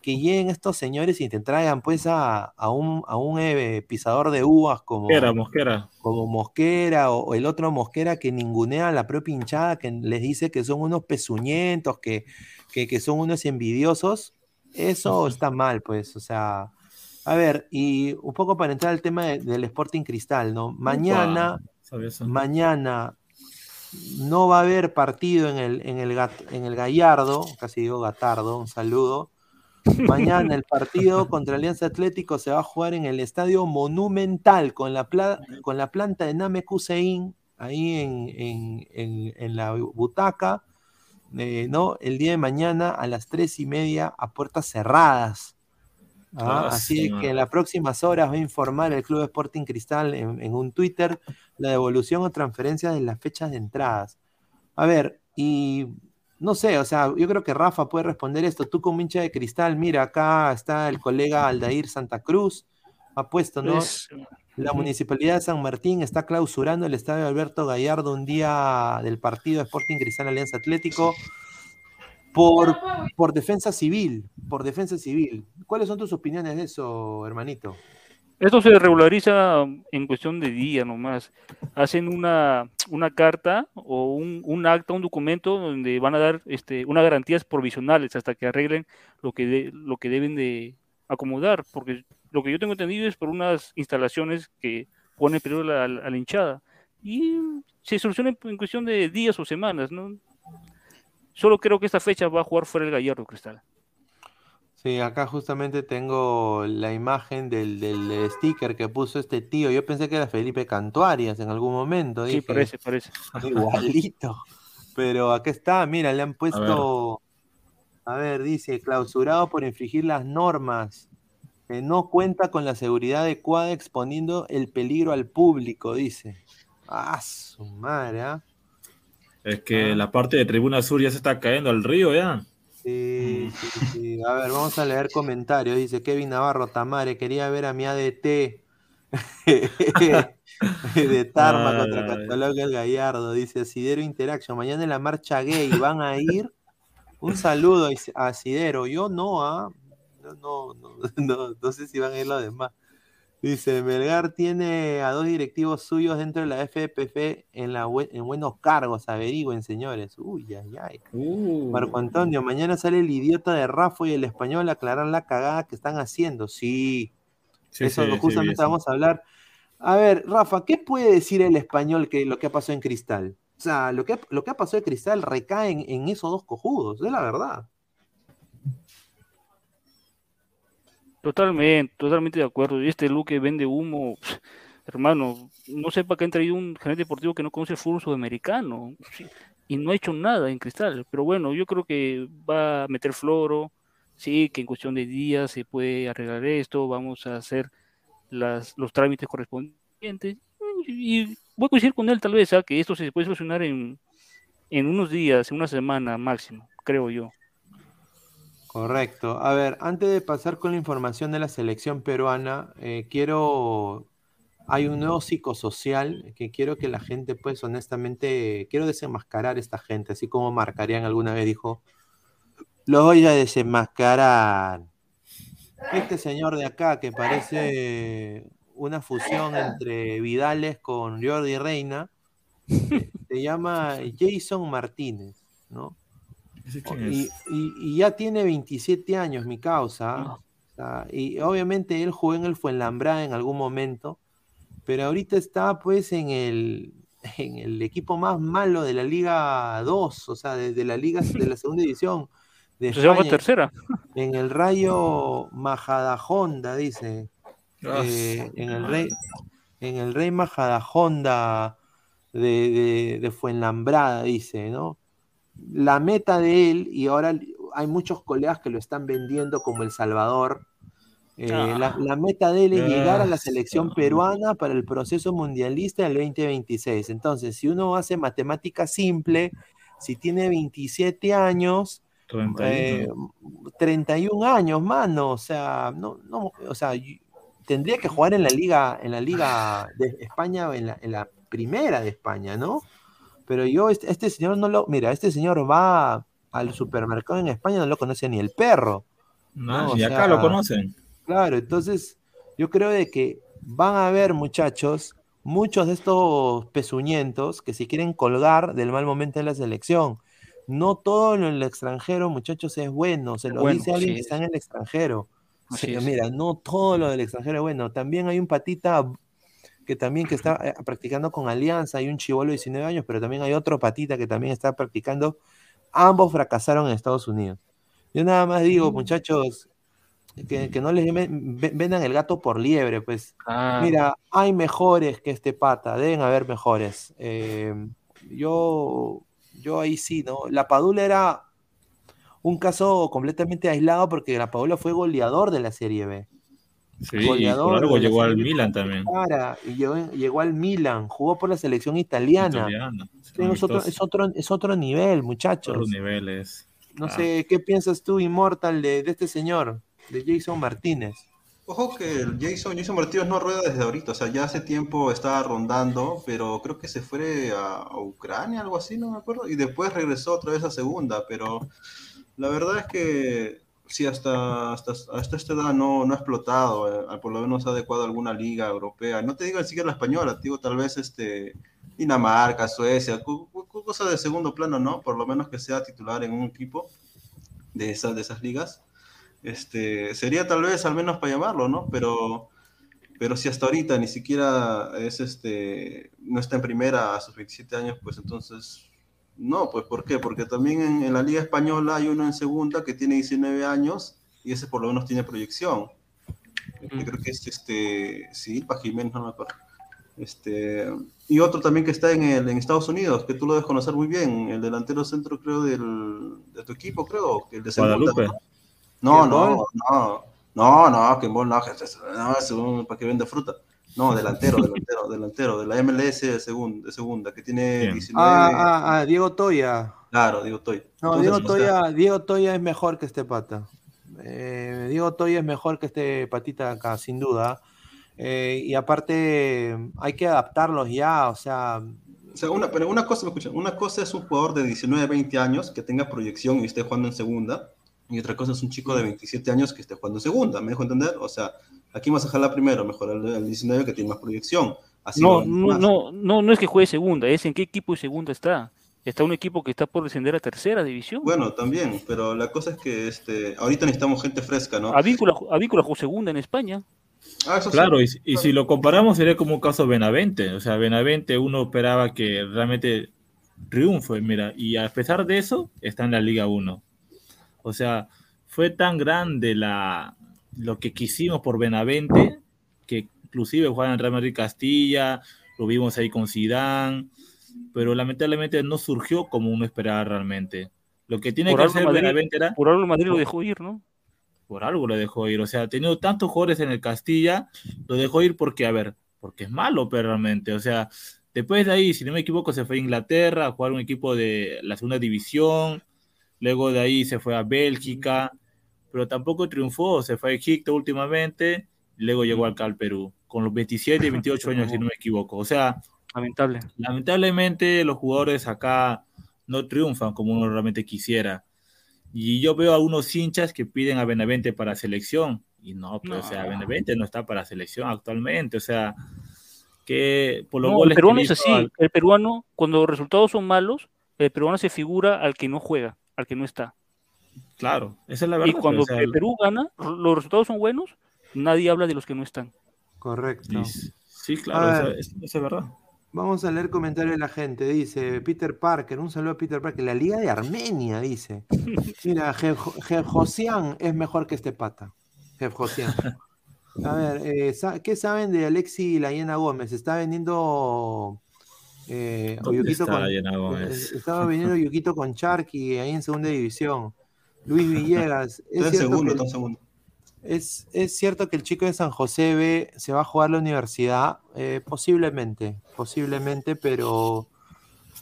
que lleguen estos señores y te traigan pues a, a un, a un eh, pisador de uvas como Mosquera, Mosquera. como Mosquera o, o el otro Mosquera que ningunea a la propia hinchada, que les dice que son unos pezuñentos, que, que, que son unos envidiosos, eso está mal, pues, o sea, a ver, y un poco para entrar al tema de- del Sporting Cristal, ¿no? Mañana, mañana no va a haber partido en el, en el, en el Gallardo, casi digo Gatardo, un saludo. Mañana el partido contra Alianza Atlético se va a jugar en el Estadio Monumental con la, pla- con la planta de Name Hussein ahí en, en- en- en la butaca, eh, ¿no? El día de mañana a las tres y media a puertas cerradas. ¿Ah? Ah, Así sí, que en las próximas horas va a informar el Club Sporting Cristal en, en un Twitter la devolución o transferencia de las fechas de entradas. A ver, y no sé, o sea, yo creo que Rafa puede responder esto. Tú como hincha de cristal, mira, acá está el colega Aldair Santa Cruz, ha puesto, ¿no? Pues, La Municipalidad de San Martín está clausurando el estadio Alberto Gallardo un día del partido Sporting Cristal Alianza Atlético por, por defensa civil, por defensa civil. ¿Cuáles son tus opiniones de eso, hermanito? Esto se regulariza en cuestión de día nomás. Hacen una, una carta o un, un acta, un documento donde van a dar este, unas garantías provisionales hasta que arreglen lo que, de- lo que deben de acomodar, porque lo que yo tengo entendido es por unas instalaciones que ponen peligro a la, a la hinchada. Y se soluciona en cuestión de días o semanas, ¿no? Solo creo que esta fecha va a jugar fuera el Gallardo Cristal. Sí, acá justamente tengo la imagen del, del sticker que puso este tío. Yo pensé que era Felipe Cantuarias en algún momento. Sí, dije, parece, parece. Igualito. Pero acá está, mira, le han puesto. A ver, dice, clausurado por infringir las normas. que no cuenta con la seguridad adecuada exponiendo el peligro al público, dice. Ah, su madre, ¿ah? Es que la parte de Tribuna Sur ya se está cayendo al río ya. Sí, sí, sí. A ver, vamos a leer comentarios. Dice Kevin Navarro, Tamare, quería ver a mi ADT de Tarma contra Ay. Cataloga el Gallardo. Dice Asidero Interaction. Mañana en la marcha gay van a ir. Un saludo a Asidero. Yo no, ¿ah? No, no, no, no, no sé si van a ir los demás. Dice, Melgar tiene a dos directivos suyos dentro de la FPF en, la, bue- en buenos cargos, averigüen, señores. Uy, ay, ay. Uh. Marco Antonio, mañana sale el idiota de Rafa y el español a aclarar la cagada que están haciendo. Sí, Sí, eso sí, justamente vamos a hablar. A ver, Rafa, ¿qué puede decir el español que lo que ha pasado en Cristal? O sea, lo que, ha- lo que ha pasado en Cristal recae en, en esos dos cojudos, es la verdad. Totalmente, totalmente de acuerdo. Y este Luque vende humo, hermano, no sé para qué han traído un gerente deportivo que no conoce el fútbol sudamericano y no ha hecho nada en Cristal. Pero bueno, yo creo que va a meter floro, sí, que en cuestión de días se puede arreglar esto, vamos a hacer las, los trámites correspondientes. Y, voy a coincidir con él tal vez, ¿ah? que esto se puede solucionar en, en unos días, en una semana máximo, creo yo. Correcto. A ver, antes de pasar con la información de la selección peruana, eh, quiero, hay un nuevo psicosocial que quiero que la gente, pues honestamente, quiero desenmascarar a esta gente, así como Marcarían alguna vez dijo, lo voy a desenmascarar. Este señor de acá que parece una fusión entre Vidales con Jordi Reina, eh, se llama Jason Martínez, ¿no? ¿Ese quién Y, es? y- y ya tiene 27 años, mi causa. ¿ah? O sea, y obviamente él jugó en el Fuenlambrada en algún momento, pero ahorita está pues en el, en el equipo más malo de la Liga 2, o sea, de, de la Liga de la segunda división. De Se llama España, tercera. en el Rayo Majadahonda, dice. Ah, Eh, en el Rey, en el Rey Majadahonda de, de, de Fuenlambrada, dice, ¿no? La meta de él, y ahora hay muchos colegas que lo están vendiendo como El Salvador. eh, Ah. la, la meta de él es llegar a la selección peruana para el proceso mundialista del 2026. Entonces, si uno hace matemática simple, si tiene 27 años, 31. eh, 31 años, mano, o sea, no, no, o sea, tendría que jugar en la liga, en la liga de España, en la, en la primera de España, ¿no? Pero yo, este, este señor no lo, mira, este señor va al supermercado en España, no lo conoce ni el perro. No, no, o y acá sea, lo conocen. Claro, entonces yo creo de que van a haber muchachos, muchos de estos pezuñentos que se quieren colgar del mal momento de la selección. No todo lo en el extranjero, muchachos, es bueno. Se lo Bueno, dice alguien que es. está en el extranjero. Así Sí, mira, no todo lo del extranjero es bueno. También hay un patita que también que está eh, practicando con Alianza, hay un chivolo de 19 años, pero también hay otro patita que también está practicando. Ambos fracasaron en Estados Unidos. Yo nada más digo, muchachos, que, que no les ven- ve- vendan el gato por liebre, pues. Ah, Mira, hay mejores que este pata, deben haber mejores. Eh, yo, yo ahí sí, ¿no? La Padula era un caso completamente aislado porque la Padula fue goleador de la Serie B. Sí, y goleador la llegó al Milan también. Cara, y llegó, llegó al Milan, jugó por la selección italiana. Italiano. Sí, Es otro, es, otro, es otro nivel, muchachos. Otros niveles. No Ah. sé, ¿qué piensas tú, Immortal, de, de este señor, de Jason Martínez? Ojo que el Jason, Jason Martínez no rueda desde ahorita, o sea, ya hace tiempo estaba rondando, pero creo que se fue a, a Ucrania, algo así, no me acuerdo, y después regresó otra vez a segunda, pero la verdad es que sí, hasta, hasta, hasta esta edad no, no ha explotado, eh, por lo menos ha adecuado alguna liga europea. No te digo ni siquiera la española, digo tal vez este, Dinamarca, Suecia, cu- cu- cu- cosa de segundo plano, ¿no? Por lo menos que sea titular en un equipo de esas, de esas ligas. Este, sería tal vez al menos para llamarlo, ¿no? Pero, pero si hasta ahorita ni siquiera es este, no está en primera a sus 27 años, pues entonces no, pues ¿por qué? Porque también en, en la Liga Española hay uno en segunda que tiene 19 años y ese por lo menos tiene proyección. Este, Creo que es este Silva Jiménez, no me acuerdo. Este, y otro también que está en, el, en Estados Unidos, que tú lo debes conocer muy bien, el delantero centro, creo, del, de tu equipo, creo, que el de segunda, Guadalupe. No, ¿Ken no, no, no, no, que no, no, no, es un- para que vende fruta. No, delantero, delantero, delantero, de la MLS de segunda, de segunda que tiene Bien. 19. Ah, ah, ah, Diego Toya. Claro, digo, estoy. No, Diego Toya, Diego Toya es mejor que este pata. Eh, Diego Toya es mejor que este patita acá, sin duda. Eh, y aparte, hay que adaptarlos ya, o sea, O sea, una, pero una cosa, me escuchan, una cosa es un jugador de 19, 20 años que tenga proyección y esté jugando en segunda, y otra cosa es un chico de 27 años que esté jugando en segunda, ¿me dejo entender? O sea, aquí vamos a jalar primero, mejor el, el 19 que tiene más proyección. Así No, no, no, no, no es que juegue segunda, es en qué equipo de segunda está. Está un equipo que está por descender a tercera división. Bueno, también, pero la cosa es que este, ahorita necesitamos gente fresca, ¿no? Avícola, Avícola jugó segunda en España. Ah, eso sí. Claro, y, y si lo comparamos sería como un caso Benavente. O sea, Benavente uno esperaba que realmente triunfe, mira, y a pesar de eso está en la Liga 1. O sea, fue tan grande la, lo que quisimos por Benavente que inclusive jugaban en Real Madrid Castilla, lo vimos ahí con Zidane, pero lamentablemente no surgió como uno esperaba realmente. Lo que tiene Por que hacer Madrid- Benavente era Por algo el Madrid lo dejó ir, ¿no? por algo lo dejó ir. O sea, ha tenido tantos jugadores en el Castilla, lo dejó ir porque, a ver, porque es malo, pero realmente. O sea, después de ahí, si no me equivoco, se fue a Inglaterra a jugar un equipo de la segunda división. Luego de ahí se fue a Bélgica, pero tampoco triunfó. Se fue a Egipto últimamente. Luego llegó acá al Perú, con los 27 y 28 años, si no me equivoco. O sea, Lamentable. lamentablemente los jugadores acá no triunfan como uno realmente quisiera. Y yo veo a unos hinchas que piden a Benavente para selección. Y no, pues, No. o sea, Benavente no está para selección actualmente. O sea, que por los No, el goles peruano es así. al- El peruano, cuando los resultados son malos, el peruano se figura al que no juega, al que no está. Claro, esa es la verdad. Y cuando o sea, Perú gana, los resultados son buenos, nadie habla de los que no están. correcto. y- sí, claro, ver. esa esa es verdad. Vamos a leer comentarios de la gente. Dice Peter Parker, un saludo a Peter Parker. La Liga de Armenia, dice. Mira, Josian es mejor que este pata. Josian. A ver, eh, ¿qué saben de Alexi Layena Gómez? Está vendiendo. Eh, ¿Dónde Oyuquito está con- Layena Gómez? Estaba vendiendo Yuquito con Charqui ahí en segunda división. Luis Villegas. Es cierto que- es, es cierto que el chico de San José B se va a jugar a la universidad, Eh, posiblemente, posiblemente, pero,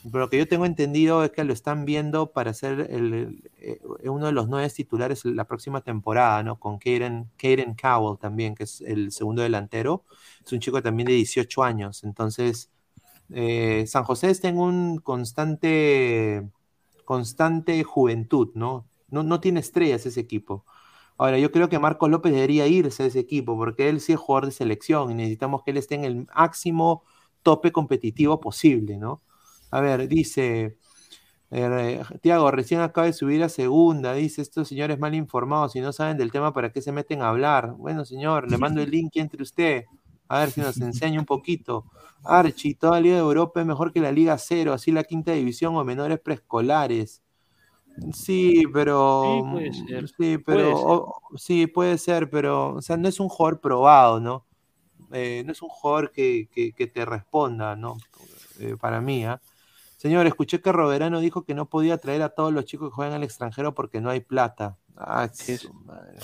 pero lo que yo tengo entendido es que lo están viendo para ser el, el- eh, uno de los nueve titulares la próxima temporada, ¿no? Con Kaden, Kaden Cowell también, que es el segundo delantero. Es un chico también de 18 años. Entonces, eh, San José está en un constante, constante juventud, ¿no? No, no tiene estrellas ese equipo. Ahora, yo creo que Marcos López debería irse de ese equipo porque él sí es jugador de selección y necesitamos que él esté en el máximo tope competitivo posible, ¿no? A ver, dice eh, Tiago, recién acaba de subir a segunda, dice estos señores mal informados, si no saben del tema, ¿para qué se meten a hablar? Bueno, señor, le mando el link entre usted, a ver si nos enseña un poquito. Archie, toda Liga de Europa es mejor que la Liga Cero, así la quinta división o menores preescolares. Sí, pero. Sí, puede ser, Sí, puede pero. ser. o- sí, puede ser, pero. O sea, no es un jugador probado, ¿no? Eh, no es un jugador que, que- que te responda, ¿no? Eh, para mí, ¿ah? Señor, escuché que Roberano dijo que no podía traer a todos los chicos que juegan al extranjero porque no hay plata. Ah, Sí, madre.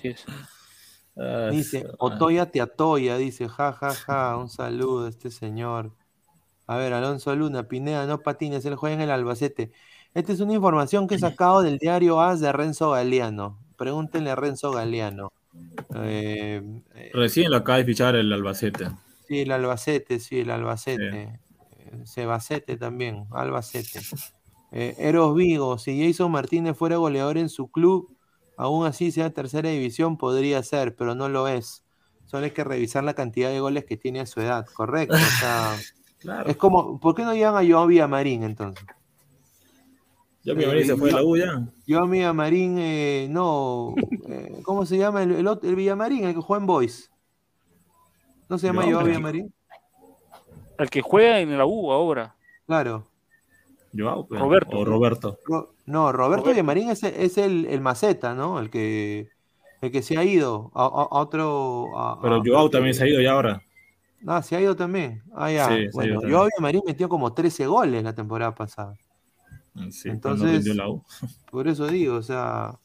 Sí Dice, Otoya te atoya, dice, ja, ja, ja, un saludo a este señor. A ver, Alonso Luna, Pineda, no patines, él juega en el Albacete. Esta es una información que he sacado del diario AS de Renzo Galeano. Pregúntenle a Renzo Galeano. Eh, Recién lo acaba de fichar el Albacete. Sí, el Albacete, sí, el Albacete. Eh, Sebacete también, Albacete. Eh, Eros Vigo, si Jason Martínez fuera goleador en su club, aún así sea tercera división, podría ser, pero no lo es. Solo hay que revisar la cantidad de goles que tiene a su edad, correcto. O sea, Claro. es como, ¿por qué no llevan a Joao Villamarín entonces? Ya mi se fue a la U ya. Joao Villamarín, eh, no, eh, ¿cómo se llama el, el otro- el Villamarín, el que juega en Boys? ¿No se llama Joao Villamarín. Villamarín? El que juega en la U ahora. Claro. Joao, pues, Roberto. O Roberto. Ro- No, Roberto Villamarín es, es el, el maceta, ¿no? El que, el que se ha ido a, a- a otro. a- Pero a- Joao también se ha ido ya ahora. Ah, se ha ido también. Ah, ya. Sí, bueno. Joao Villamarín metió como 13 goles la temporada pasada. Sí, pero Entonces, no rindió la U. Por eso digo, o sea,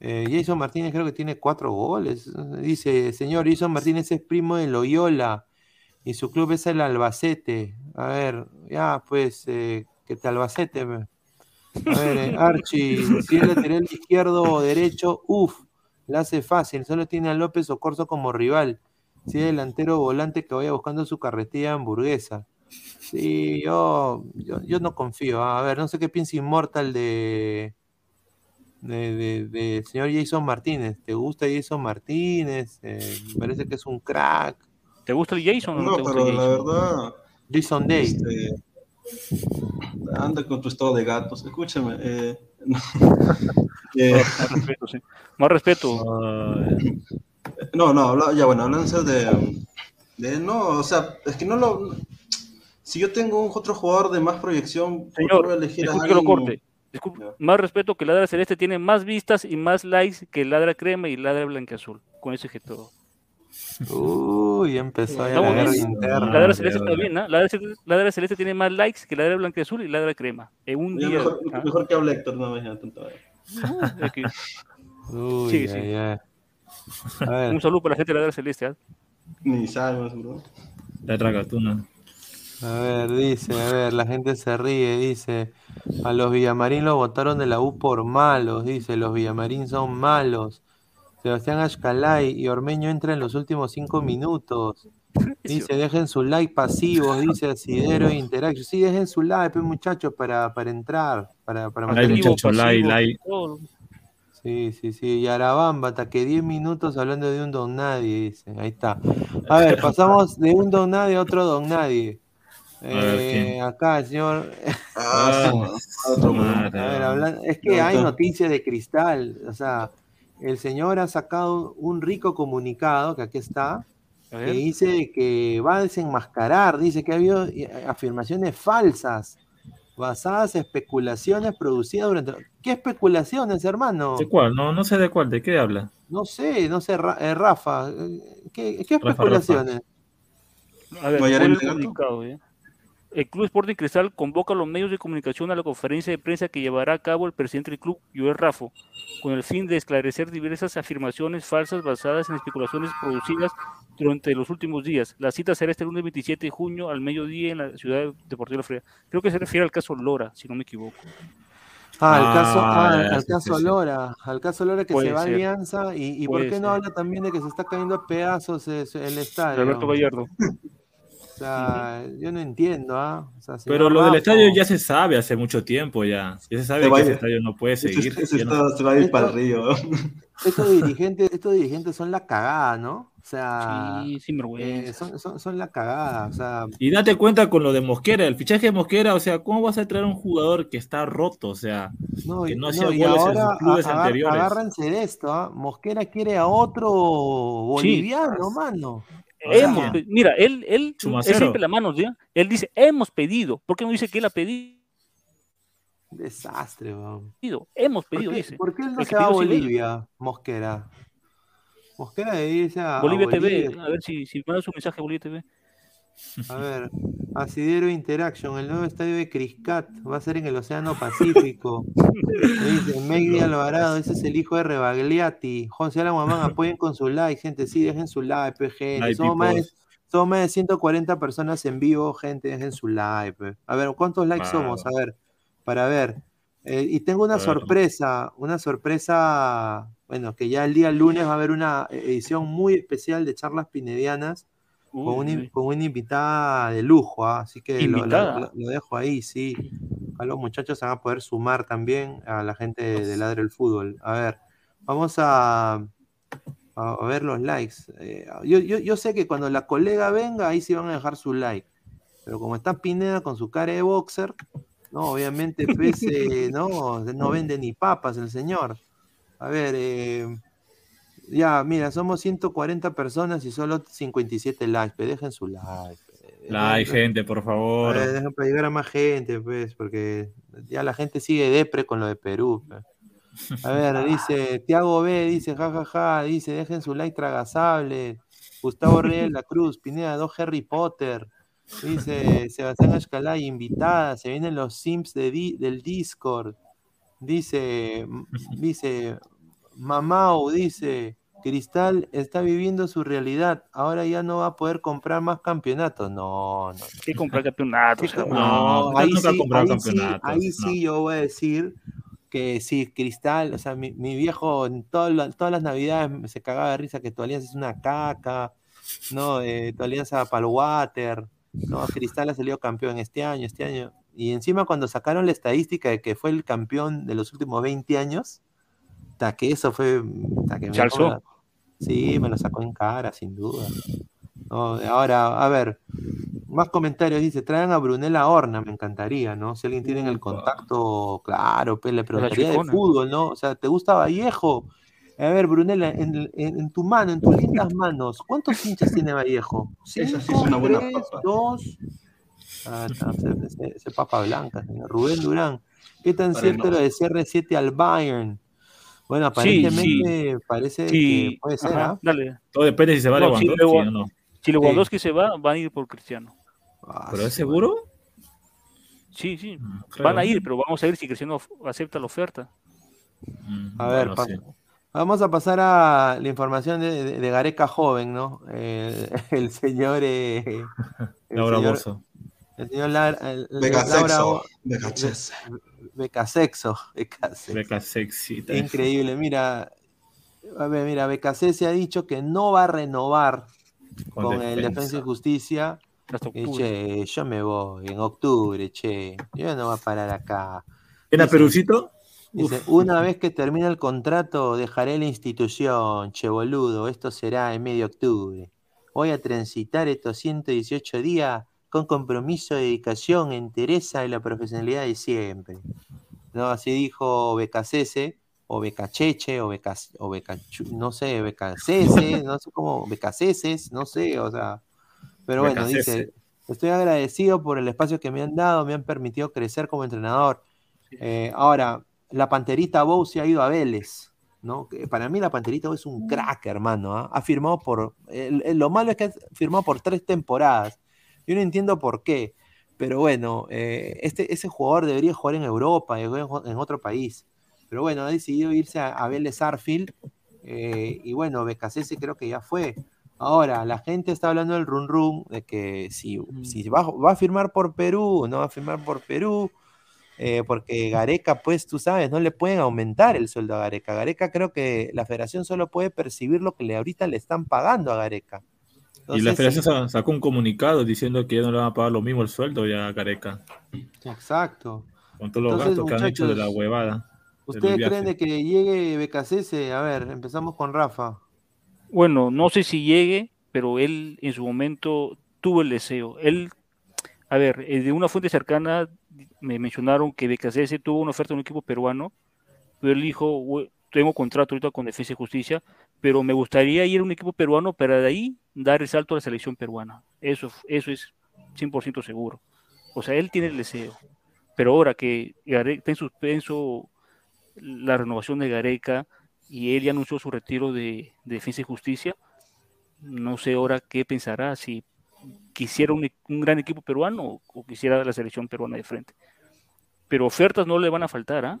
eh, Jason Martínez creo que tiene cuatro goles. Dice, señor, Jason Martínez es primo de Loyola y su club es el Albacete. A ver, ya, pues, eh, que te Albacete. A ver, eh, Archie, si es lateral izquierdo o derecho, uff, la hace fácil. Solo tiene a López Ocorso como rival. Si es delantero o volante que vaya buscando su carretilla hamburguesa. Sí, yo, yo, yo no confío. A ver, no sé qué piensa Immortal de, de, de- de señor Jason Martínez. ¿Te gusta Jason Martínez? Eh, me parece que es un crack. ¿Te gusta el Jason o no, No, te gusta pero el la Jason? verdad, Jason Day. este, anda con tu estado de gatos. Escúchame. eh, no. Eh, Más respeto, sí. Más respeto. No, no, ya bueno, hablando de, de- No, o sea, es que no lo. Si yo tengo un otro jugador de más proyección, ¿por qué Señor, elegir a disculpe que lo alguien? corte. Disculpe, más respeto que Ladra Celeste tiene más vistas y más likes que Ladra Crema y Ladra Blanqueazul. Con eso dije todo. Uy, empezó ya la Estamos guerra interna. Ladra Celeste está bien, ¿no? Ladra, Celeste- Ladra Celeste tiene más likes que Ladra Blanqueazul y Ladra Crema. En un día. mejor, ¿ah? mejor que hable Héctor, no me tanto. No, es que- Uy, Sí, ya, sí. ya. A ver, un saludo para la gente de Ladra Celeste. ¿ah? Ni sabemos, bro. La tragatuna. A ver, dice, a ver, la gente se ríe, dice, a los Villamarín los votaron de la U por malos, dice, los Villamarín son malos. Sebastián Ashkalay y Ormeño entra en los últimos cinco minutos. Dice, dejen su like pasivos, dice Asidero e Interaction. Sí, dejen su like, pues, muchachos, para, para entrar, para, para Like, meter- Activo, muchacho, like, like. Sí, sí, sí. Y Arabamba, hasta que 10 minutos hablando de un don nadie, dice. Ahí está. A ver, pasamos de un don nadie a otro don nadie. Ver. Eh, acá el señor. Ah, Ah, sí, otro, bro. madre. A ver, hablan- es que hay noticias de cristal. O sea, el señor ha sacado un rico comunicado, que aquí está, A que ver. dice que va a desenmascarar, dice que ha habido eh, afirmaciones falsas, basadas en especulaciones producidas durante... ¿Qué especulaciones, hermano? ¿De cuál? No, no sé de cuál, ¿de qué habla? No sé, no sé, Ra- eh, Rafa, eh, ¿qué, qué Rafa, especulaciones? A ver, Mayarén ¿cuál es el Legato? comunicado, eh? El Club Sporting Cristal convoca a los medios de comunicación a la conferencia de prensa que llevará a cabo el presidente del club, Joel Rafo, con el fin de esclarecer diversas afirmaciones falsas basadas en especulaciones producidas durante los últimos días. La cita será este lunes 27 de junio al mediodía en la ciudad deportiva de La Fría. Creo que se refiere al caso Lora, si no me equivoco. Ah, al Ah, caso, ah, al caso. Lora, al caso Lora que se va a. Alianza y, y ¿por qué no habla también de que se está cayendo a pedazos es- el estadio? Alberto Gallardo. O sea, yo no entiendo, ¿ah? O sea, Pero lo del estadio ya se sabe hace mucho tiempo ya. Ya se sabe Se que ese estadio no puede seguir. ese ya no- está- se va a ir Esto- para el río. Estos dirigentes, estos dirigentes son la cagada, ¿no? O sea, Sí, sin eh, vergüenza. son, son, son la cagada, o sea, Y date cuenta con lo de Mosquera, el fichaje de Mosquera, o sea, ¿cómo vas a traer a un jugador que está roto? O sea, No, que no no, hacía y goles en ahora sus clubes agar- anteriores. agárrense de esto, ¿ah? Mosquera quiere a otro boliviano, mano. Hemos, Ah. mira, él, él, él siempre la mano. Él dice, hemos pedido. ¿Por qué no dice que él ha pedido? Desastre, weón. Hemos ¿Por pedido, qué, dice. por qué él no se va a. Bolivia, Mosquera? Mosquera irse a, a Bolivia TV, a ver si, si manda su mensaje a Bolivia TV. A ver, Asidero Interaction, el nuevo estadio de Criscat va a ser en el Océano Pacífico. Dice Megdi Alvarado, ese es el hijo de Rebagliati. José Alamamán, apoyen con su like, gente. Sí, dejen su like, gente. Like, Somos más, de, somos más de 140 personas en vivo, gente. Dejen su like. pe. A ver, ¿cuántos likes somos? A ver, para ver. Eh, y tengo una sorpresa, una sorpresa, bueno, que ya el día lunes va a haber una edición muy especial de charlas pinedianas con, una, uy. con una invitada de lujo, ¿ah? así que lo, dejo ahí, sí. A los muchachos se van a poder sumar también a la gente de, de Ladre el Fútbol. A ver, vamos a, a, a ver los likes. Eh, yo, yo, yo sé que cuando la colega venga, ahí sí van a dejar su like. Pero como está Pineda con su cara de boxer, no, obviamente, pues, eh, no, no vende ni papas el señor. A ver, eh, ya, mira, somos 140 personas y solo 57 likes. Pero dejen su like. pe. Like, gente, por favor. ver, dejen para llegar a más gente, pues, porque ya la gente sigue depre con lo de Perú. pe. A ver, dice Tiago B, dice jajaja, dice dejen su like tragasable. Gustavo Reyes de la Cruz, Pineda, dos Harry Potter. Dice Sebastián Escalay, invitada, se vienen los Sims de di- del Discord. Dice, dice, Mamau, dice, Cristal está viviendo su realidad, ahora ya no va a poder comprar más campeonatos. No, no, ¿Qué comprar campeonatos? Sí, co- No, no, ahí sí, ahí sí, campeonatos, ahí no. sí yo voy a decir que sí, Cristal, o sea, mi, mi viejo en todas las- todas las navidades se cagaba de risa que tu alianza es una caca, no, Eh, tu alianza para el water, no, Cristal ha salido campeón este año, este año, y encima cuando sacaron la estadística de que fue el campeón de los últimos 20 años, ta que eso fue, ta que me la- Sí, me lo sacó en cara, sin duda. No, ahora, a ver, más comentarios. Dice, traigan a Brunella Horna, me encantaría, ¿no? Si alguien tiene el contacto, claro, pues le preguntaría de fútbol, ¿no? O sea, ¿te gusta Vallejo? A ver, Brunella, en, en- en tu mano, en tus lindas manos, ¿cuántos hinchas tiene Vallejo? Esa sí ¿Cinco, es una buena tres, papa. dos? Ah, está, ese, papa blanca, señor. Rubén Durán. ¿Qué tan Para cierto el lo de CR7 al Bayern? Bueno, Sí, aparentemente parece que Sí, puede ser, ajá, ¿ah? dale. Todo depende si se va No, si Lewandowski Lewa- o no. Si Lewandowski se va, van a ir por Cristiano. Ah, ¿Pero es seguro? Sí, sí. Van a ir, pero vamos a ver si Cristiano acepta la oferta. Mm, A ver, bueno, pa- sí. Vamos a pasar a la información de, de- de Gareca joven, ¿no? Eh, el señor. eh, el Laura señor- Bozo. El señor el- Laura Becasexo. Becasexo. Beca sexy. Increíble, mira. A ver, mira, BKC se ha dicho que no va a renovar con, el Defensa y Justicia. Y, che, yo me voy en octubre, che. Yo no voy a parar acá. ¿Era Dice- Perucito? Dice, una vez que termine el contrato, dejaré la institución, che boludo, esto será en medio octubre. Voy a transitar estos 118 días con compromiso, dedicación, entereza y la profesionalidad de siempre. ¿No? Así dijo Becasese, o Becacheche, o, Becas, o Becachu, no sé, Becasese, no sé cómo, Becaceses, no sé, o sea. Pero bueno, dice, estoy agradecido por el espacio que me han dado, me han permitido crecer como entrenador. Eh, ahora, la Panterita Bow se ha ido a Vélez, ¿no? Que para mí la Panterita Bow es un crack, hermano. ¿ah? Ha firmado por... lo malo es que ha firmado por tres temporadas. Yo no entiendo por qué. Pero bueno, eh, este, ese jugador debería jugar en Europa, en, en otro país. Pero bueno, ha decidido irse a, a Vélez Arfield. eh, y bueno, Becasese creo que ya fue. Ahora, la gente está hablando del run run, de que si, si va, va a firmar por Perú, no va a firmar por Perú, eh, porque Gareca, pues tú sabes, no le pueden aumentar el sueldo a Gareca. Gareca creo que la federación solo puede percibir lo que le, ahorita le están pagando a Gareca. Y la federación sa- sacó un comunicado diciendo que ya no le van a pagar lo mismo el sueldo ya a Careca. Exacto. Con todos los Entonces, gastos que han hecho de la huevada. ¿Ustedes creen de que llegue Becasese? A ver, empezamos con Rafa. Bueno, no sé si llegue, pero él en su momento tuvo el deseo. Él, a ver, eh, de una fuente cercana me mencionaron que Becasese tuvo una oferta de un equipo peruano, pero él dijo, "Güey, tengo contrato ahorita con Defensa y Justicia, pero me gustaría ir a un equipo peruano para de ahí dar el salto a la selección peruana. Eso, eso es 100% seguro. O sea, él tiene el deseo. Pero ahora que está en suspenso la renovación de Gareca y él ya anunció su retiro de, de Defensa y Justicia, no sé ahora qué pensará, si quisiera un, e- un gran equipo peruano o, o quisiera la selección peruana de frente. Pero ofertas no le van a faltar, ¿ah?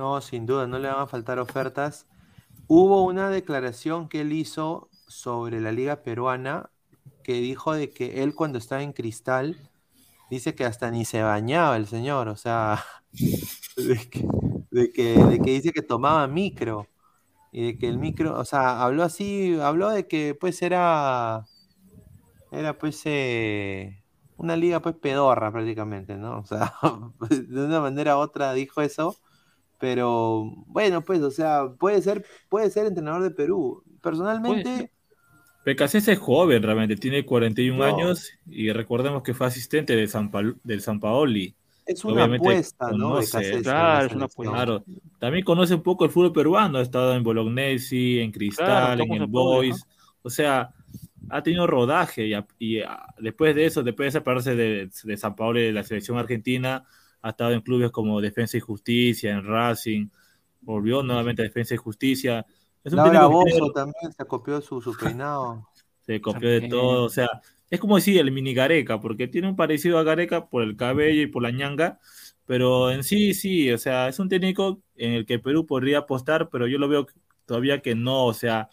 No, sin duda, no le van a faltar ofertas. Hubo una declaración que él hizo sobre la liga peruana que dijo de que él cuando estaba en Cristal Dice que hasta ni se bañaba el señor, o sea, de que, de que, dice que tomaba micro. Y de que el micro, o sea, habló así, habló de que pues era, era pues eh, una liga pues pedorra prácticamente, ¿no? O sea, de una manera u otra dijo eso, pero bueno, pues, o sea, puede ser, puede ser entrenador de Perú. Personalmente, Becasés es joven realmente, tiene 41 No. años y recordemos que fue asistente de San, Pal- del San Paoli. es una Obviamente apuesta, ¿no? conoce, la claro, es una selección. Claro, también conoce un poco el fútbol peruano, ha estado en Bolognesi, en Cristal, Claro, en el Boys, o sea, ha tenido rodaje y, a- y a- después de eso, después de separarse de, de San Paolo y de la selección argentina, ha estado en clubes como Defensa y Justicia, en Racing, volvió nuevamente a Defensa y Justicia. Es un Laura técnico que tiene- Bozo también se acopió su, su peinado. se copió de todo, o sea, es como decir el mini Gareca, porque tiene un parecido a Gareca por el cabello y por la ñanga, pero en sí, sí, o sea, es un técnico en el que Perú podría apostar, pero yo lo veo todavía que no, o sea,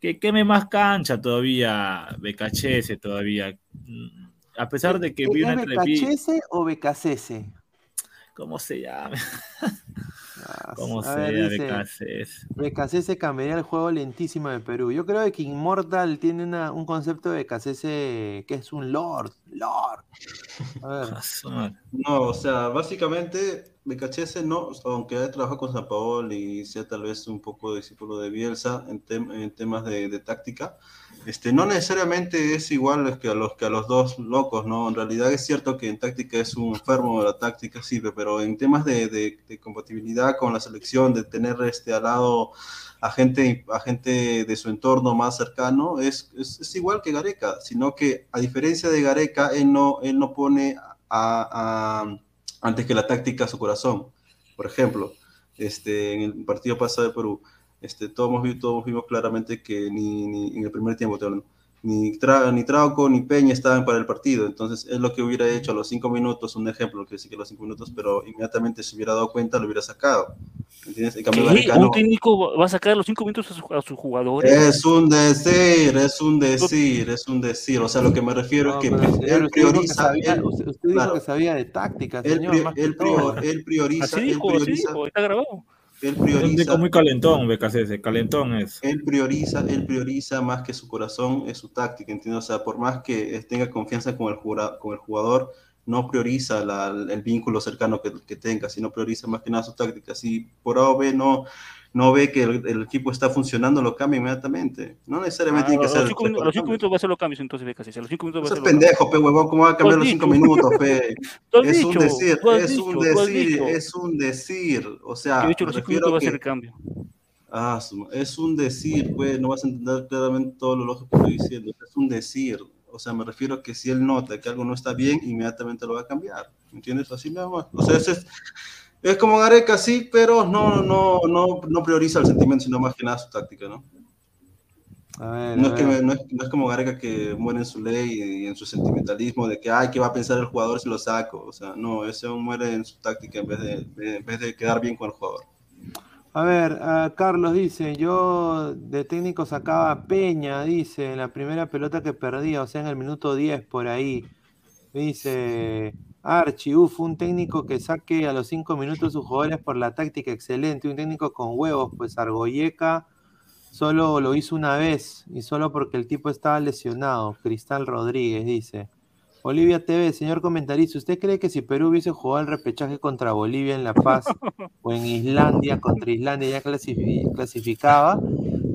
que queme más cancha todavía, Becachese todavía, Mm, a pesar de que ¿Es vi una entrevista, Becachese o Becasese? ¿Cómo se llama? Ah, ¿Cómo a sea, ver, dice, Becachese? Becasese cambiaría el juego lentísimo de Perú. Yo creo que Immortal tiene una- un concepto de Becasese que es un lord. Lord. A ver. No, o sea, básicamente Becachese no, aunque haya trabajado con San Paolo y sea tal vez un poco discípulo de Bielsa en, tem- temas de, de táctica, este, no necesariamente es igual que a, los, que a los dos locos, ¿no? En realidad es cierto que en táctica es un enfermo de la táctica, sí, pero en temas de, compatibilidad con la selección, de tener este, al lado a gente, a gente de su entorno más cercano, es, es, igual que Gareca, sino que a diferencia de Gareca, él no, él no pone a- antes que la táctica a su corazón. Por ejemplo, este, en el partido pasado de Perú, este, todos, hemos vi- todos vimos claramente que ni, ni en el primer tiempo, hablando, ni, Tra- ni Trauco ni Peña estaban para el partido. Entonces, es lo que hubiera hecho a los cinco minutos, un ejemplo, que sí que a los cinco minutos, pero inmediatamente se hubiera dado cuenta, lo hubiera sacado. ¿Entiendes? En cambio, ¿Un técnico va a sacar los cinco minutos a, su- a sus jugadores? Es un decir, es un decir, es un decir. O sea, lo que me refiero No, es que pero, señor, él usted dijo que prioriza, sabía, él- usted, dijo claro. que sabía de táctica, él, señor. pri- más que él prior- él prioriza, Así él dijo, así prioriza, dijo, está grabado. Él Es prioriza, técnico muy calentón, calentón es. él prioriza, él prioriza más que su corazón, es su táctica, ¿entiendes? O sea, por más que tenga confianza con el, jura- con el jugador, no prioriza la- el vínculo cercano que, que tenga, sino prioriza más que nada su táctica. Si por A o B no, no ve que el, el equipo está funcionando, lo cambia inmediatamente. No necesariamente Ah, tiene que ser los cinco, minutos, los cinco va a hacer los cambios entonces. A los cinco minutos va a los cambios. pendejo, pe huevón, ¿cómo va a cambiar los cinco minutos, pe? Es un decir, es dicho, un decir, es un decir. O sea, dicho los cinco minutos va a hacer el cambio. Ah, es un decir, pues, no vas a entender claramente todo lo que estoy diciendo. Es un decir. O sea, me refiero a que si él nota que algo no está bien, inmediatamente lo va a cambiar. ¿Me entiendes? Así nada más. O sea, ese es, es como Gareca, sí, pero no, no, no, no prioriza el sentimiento, sino más que nada su táctica, ¿no? A ver, No a es, que, ver. no, es, no es como Gareca que muere en su ley y en su sentimentalismo de que, ay, ¿qué va a pensar el jugador si lo saco? O sea, no, ese muere en su táctica en vez de, en vez de quedar bien con el jugador. A ver, Carlos dice, yo de técnico sacaba a Peña, dice, en la primera pelota que perdía, o sea, en el minuto 10 por ahí. Dice, Archie, uf, un técnico que saque a los 5 minutos sus jugadores por la táctica excelente, un técnico con huevos, pues Argoyeca solo lo hizo una vez y solo porque el tipo estaba lesionado. Cristal Rodríguez dice. Bolivia TV, señor comentarista, ¿usted cree que si Perú hubiese jugado el repechaje contra Bolivia en La Paz o en Islandia, contra Islandia ya clasifi- clasificaba?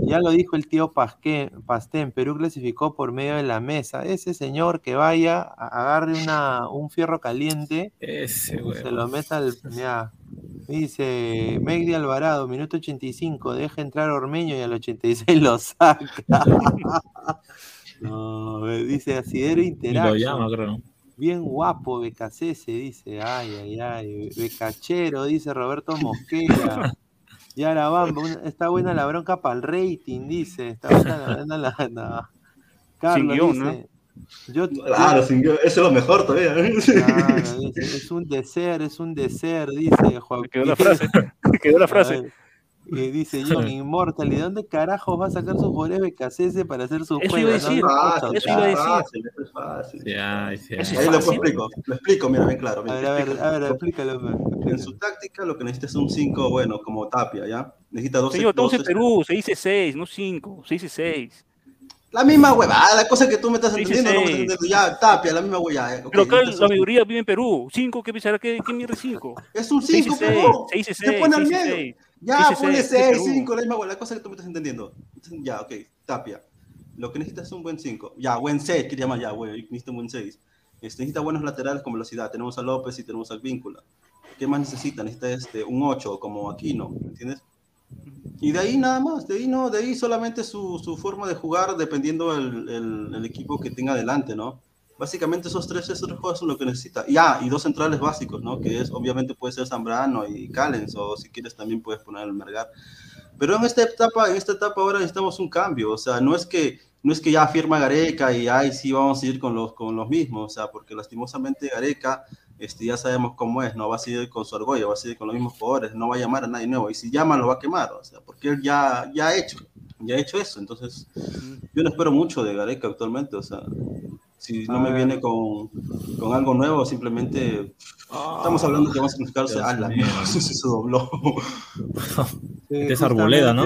Ya lo dijo el tío Pastén, Perú clasificó por medio de la mesa. Ese señor que vaya, a- agarre una, un fierro caliente Ese, se lo meta al... Mira, dice Megdi Alvarado, minuto 85, deja entrar Ormeño y al 86 lo saca. no, dice Asidero lo Interaction. llama, creo. Bien guapo, Becasese, dice. Ay, ay, ay. Becachero, dice Roberto Mosquera. Yara Bamba, una- está buena la bronca para el rating, dice. Está buena la, la- no. Carlos guion, dice. Yo, Claro, yo- sin- eso es lo mejor todavía. claro, dice, es un deser, es un deser, dice Joaquín. Me quedó la frase. Me quedó la A frase. Y dice John Immortal, ¿y de dónde carajos va a sacar sus jugadores BKCS para hacer su Eso juego? iba a decir, Fácil, eso iba a decir. fácil, eso es fácil. Eso Ahí lo explico, lo explico, mira, bien claro. A ver, a ver, a ver, explícalo. pues, En su táctica lo que necesita es un 5 bueno, como Tapia, ¿ya? Necesita 12 Señor, estamos en 12 Perú, se dice 6, no 5, se dice 6. La misma huevada, la cosa que tú me estás entendiendo, no me sí. estás entendiendo. Ya, Tapia, la misma huevada. ok, Pero acá la mayoría vive en Perú. 5, ¿qué pensará? ¿Qué, qué mierda es 5? Es un Se dice 5, 6, pero se dice se 6, pone al se medio. 6. Ya, ponle seis, dice 6, Perú. 5, la misma la cosa que tú me estás entendiendo. Ya, ok, Tapia. Lo que necesitas es un buen 5. Ya, buen 6, quería llamar ya, güey, necesita un buen 6. Este, necesita buenos laterales con velocidad. Tenemos a López y tenemos al Víncula. ¿Qué más necesita? Necesita este, un 8 como Aquino, ¿me entiendes? Y de ahí nada más, de ahí no, de ahí solamente su, su forma de jugar dependiendo el, el, el equipo que tenga adelante, ¿no? Básicamente esos tres, esos tres juegos son lo que necesita. Y, ah, y dos centrales básicos, ¿no? Que es, obviamente puede ser Zambrano y Callens, o si quieres también puedes poner el Mergar. Pero en esta etapa, en esta etapa ahora necesitamos un cambio, o sea, no es que, no es que ya firma Gareca y ahí sí vamos a ir con los, con los mismos, o sea, porque lastimosamente Gareca, este, ya sabemos cómo es, no va a seguir con su argolla, va a seguir con los mismos jugadores, no va a llamar a nadie nuevo, y si llama lo va a quemar, o sea, porque él ya, ya ha hecho, ya ha hecho eso, entonces yo no espero mucho de Gareca actualmente, o sea, si no me Ah. viene con, con algo nuevo, simplemente estamos hablando que va a significarse, ah, la mierda, se dobló. Sí, Es Arboleda, ¿no?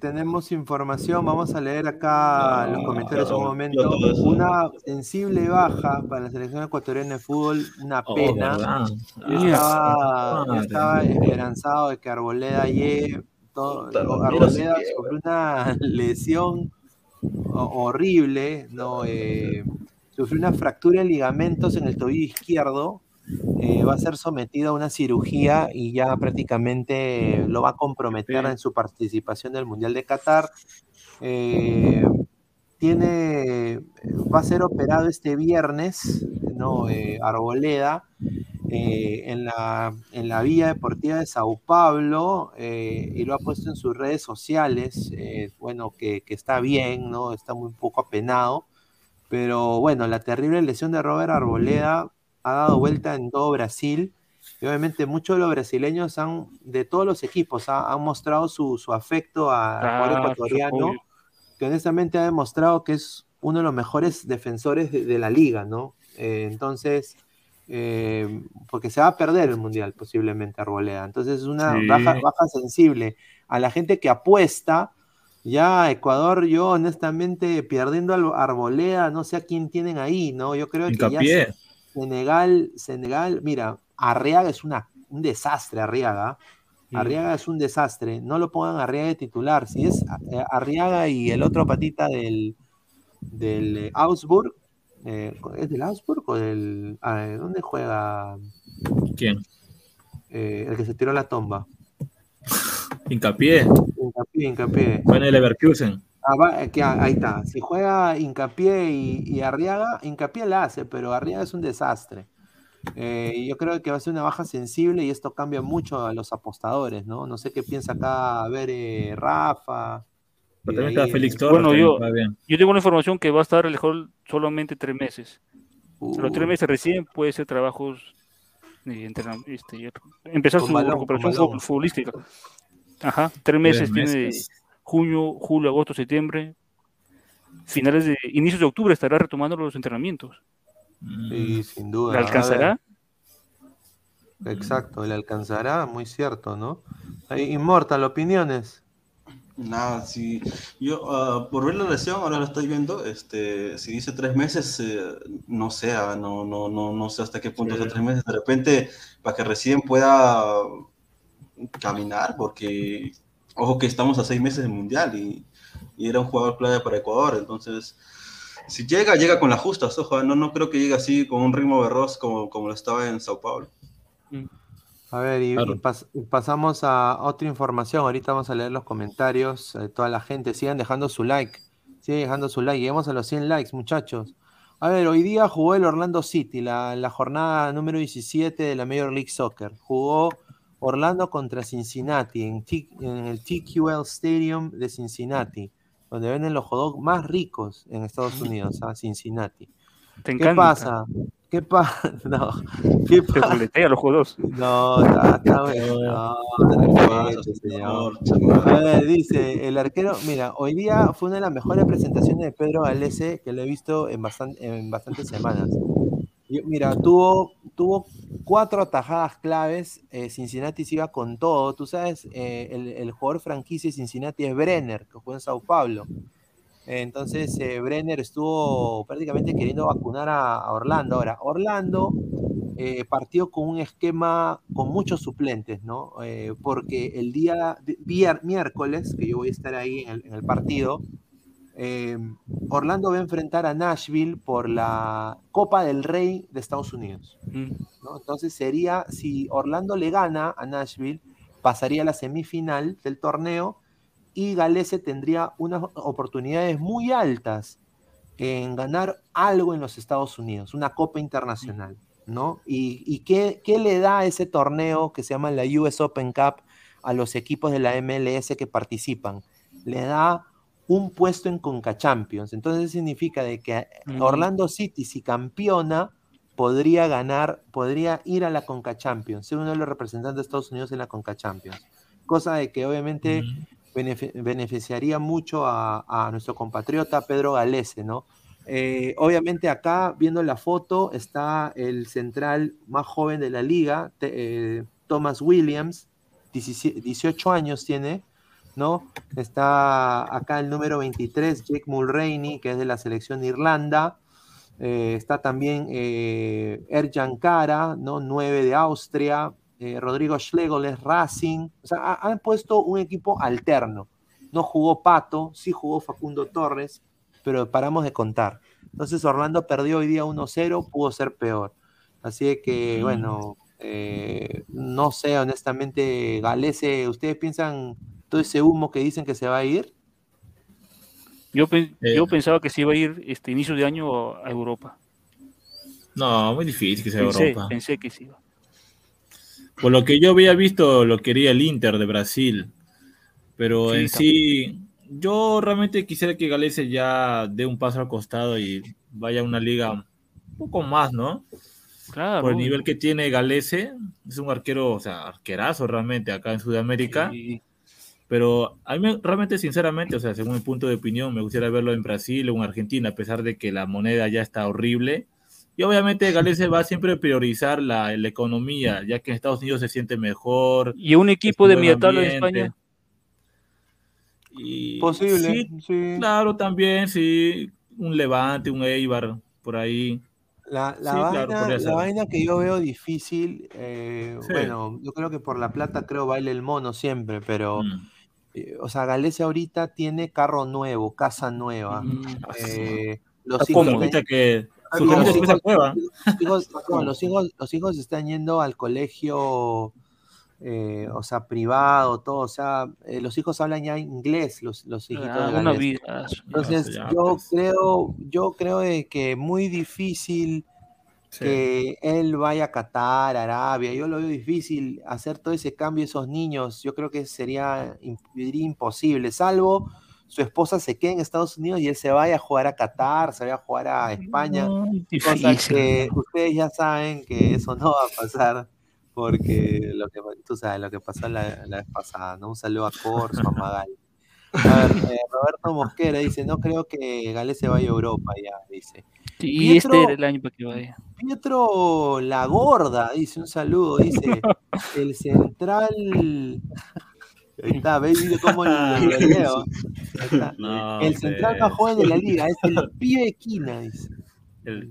Tenemos información, vamos a leer acá No, los comentarios un momento. Una sensible baja para la selección ecuatoriana de fútbol, una Oh, pena. Ah, estaba, yo madre. estaba esperanzado de que Arboleda llegue. todo- Arboleda sufrió una lesión ho- horrible, ¿no? Eh, sufrió una fractura de ligamentos en el tobillo izquierdo. eh, va a ser sometido a una cirugía y ya prácticamente lo va a comprometer en su participación del Mundial de Qatar. Eh, tiene, va a ser operado este viernes, ¿no? Eh, Arboleda, en, la, en la Vía Deportiva de Sao Paulo, y lo ha puesto en sus redes sociales, bueno, que, que está bien, ¿no? Está muy poco apenado, pero bueno, la terrible lesión de Robert Arboleda ha dado vuelta en todo Brasil, y obviamente muchos de los brasileños han, de todos los equipos, ha- han mostrado su, su afecto a- al jugador ecuatoriano, que honestamente ha demostrado que es uno de los mejores defensores de, de la liga, ¿no? Eh, entonces, eh, porque se va a perder el Mundial posiblemente Arboleda. Entonces es una Sí. baja, baja sensible. A la gente que apuesta, ya Ecuador, yo honestamente, perdiendo al Arboleda, no sé a quién tienen ahí, ¿no? Yo creo que ya. Senegal, Senegal, mira, Arriaga es una, un desastre, Arriaga. Mm. Arriaga es un desastre. No lo pongan Arriaga de titular. Si es eh, Arriaga y el otro patita del, del Augsburg, eh, ¿es del Augsburg o del. ah, ¿Dónde juega ¿Quién? eh, el que se tiró la tomba? Hincapié. Hincapié, hincapié. Fue en el Leverkusen. Ah, va, eh, que, ah, ahí está. Si juega Hincapié y, y Arriaga, Hincapié la hace, pero Arriaga es un desastre. Eh, yo creo que va a ser una baja sensible y esto cambia mucho a los apostadores, ¿no? No sé qué piensa acá, a ver, eh, Rafa. Pero también ahí, está eh, Félix Torres. Bueno, yo-. Yo tengo una información que va a estar a lo mejor solamente tres meses. Los tres uh, meses recién puede ser trabajos entrenamiento, este, empezar Con su balón, recuperación futbolística. Ajá, tres meses Tres tiene meses. junio, julio, agosto, septiembre. Finales de inicios de octubre estará retomando los entrenamientos. Mm. sí, sin duda. ¿Le alcanzará? ver, exacto, le alcanzará, muy cierto, ¿no? Ahí, Inmortal, opiniones. Nada, si yo ah, por ver la lesión, ahora lo estoy viendo, este, si dice tres meses, eh, no sé, ah, no, no, no, no sé hasta qué punto Sí. son tres meses, de repente, para que recién pueda caminar, porque, ojo que estamos a seis meses del Mundial y, y era un jugador clave para Ecuador, entonces, si llega, llega con las justas, ojo, no, no creo que llegue así con un ritmo veloz como, como lo estaba en Sao Paulo. A ver, y, Claro. y pas- y pasamos a otra información. Ahorita vamos a leer los comentarios. eh, toda la gente, sigan dejando su like. Sigan dejando su like. Lleguemos a los 100 likes, muchachos. A ver, hoy día jugó el Orlando City, la, la jornada número 17 de la Major League Soccer. Jugó Orlando contra Cincinnati en, T- en el TQL Stadium de Cincinnati, donde venden los hot dogs más ricos en Estados Unidos, a Cincinnati. Te ¿Qué pasa? ¿Qué pasa? No. ¿Qué Te pasa? boletea los juegos. No, está, bueno. No. A ver, dice, el arquero, mira, hoy día fue una de las mejores presentaciones de Pedro Galese que lo he visto en, bastan- en bastantes semanas. Mira, tuvo, tuvo cuatro atajadas claves, eh, Cincinnati se iba con todo. Tú sabes, eh, el, el jugador franquicia de Cincinnati es Brenner, que juega en Sao Paulo. Entonces, eh, Brenner estuvo prácticamente queriendo vacunar a, Orlando. Ahora, Orlando partió con un esquema con muchos suplentes, ¿no? Porque el día miércoles, que yo voy a estar ahí en el partido, eh, Orlando va a enfrentar a Nashville por la Copa del Rey de Estados Unidos. Mm. ¿no? Entonces sería, si Orlando le gana a Nashville, pasaría a la semifinal del torneo y Galese tendría unas oportunidades muy altas en ganar algo en los Estados Unidos, una Copa Internacional, ¿no? ¿Y, y qué, qué le da ese torneo que se llama la US Open Cup a los equipos de la MLS que participan? Le da un puesto en Conca Champions. Entonces significa de que. Orlando City, si campeona, podría ganar, podría ir a la Conca Champions, ser uno de los representantes de Estados Unidos en la Conca Champions. Cosa de que obviamente benefi- beneficiaría mucho a, a nuestro compatriota Pedro Galese, ¿no? Eh, obviamente acá, viendo la foto, está el central más joven de la liga, te- eh, Thomas Williams, 17 18 años tiene, ¿no? Está acá el número 23, Jake Mulroney, que es de la selección de Irlanda. Eh, está también eh, Erjan Kara, ¿no? 9 de Austria. eh, Rodrigo Schlegel es Racing. O sea, ha- han puesto un equipo alterno. No jugó Pato, sí jugó Facundo Torres, pero paramos de contar. Entonces Orlando perdió hoy día 1-0, pudo ser peor. Así que, bueno, eh, no sé, honestamente, Galese, ¿ustedes piensan todo ese humo que dicen que se va a ir? Yo, Eh. yo pensaba que se iba a ir este inicio de año a Europa. No, muy difícil que sea Pensé, Europa. pensé que sí iba. Por lo que yo había visto, lo quería el Inter de Brasil. Pero Sí, en sí, yo realmente quisiera que Galese ya dé un paso al costado y vaya a una liga un poco más, ¿no? Claro. Por el nivel que tiene Galese, es un arquero, o sea, arquerazo realmente acá en Sudamérica. Sí. Pero a mí me- realmente, sinceramente, o sea, según mi punto de opinión, me gustaría verlo en Brasil o en Argentina, a pesar de que la moneda ya está horrible. Y obviamente Galese va siempre a priorizar la, la economía, ya que en Estados Unidos se siente mejor. Y un equipo de media tabla en. España. Y Posible, sí, sí. claro, también, sí. Un Levante, un Eibar, por ahí. La, la Sí, claro, vaina, podría la vaina que yo veo difícil, eh, Sí. bueno, yo creo que por la plata creo baile el mono siempre, pero, Mm. Eh, o sea, Galese ahorita tiene carro nuevo, casa nueva. Mm. eh, los hijos. Ahorita que Ah, los hijos- aprueba. los hijos- no, los hijos- los hijos están yendo al colegio, eh, o sea, privado, todo, o sea, eh, los hijos hablan ya inglés, los, los hijitos Ah, de Galese. vida. Entonces, Ya, yo pues. creo, yo creo que muy difícil Sí. que él vaya a Qatar, Arabia, yo lo veo difícil hacer todo ese cambio a esos niños, yo creo que sería diría imposible, salvo su esposa se quede en Estados Unidos y él se vaya a jugar a Qatar, se vaya a jugar a España, No, cosa difícil. que ustedes ya saben que eso no va a pasar, porque lo que, tú sabes lo que pasó la, la vez pasada, ¿no? Un saludo a Corso, a Magal. A ver, eh, Roberto Mosquera dice, no creo que Gales se vaya a Europa ya, dice. Y este era el año para que vaya. Pietro La Gorda, dice un saludo, dice, el central... Ahí está, ¿ves? Cómo lo lo leo. Ahí está. No, el central más joven de la liga es el pibe Quina, dice. El-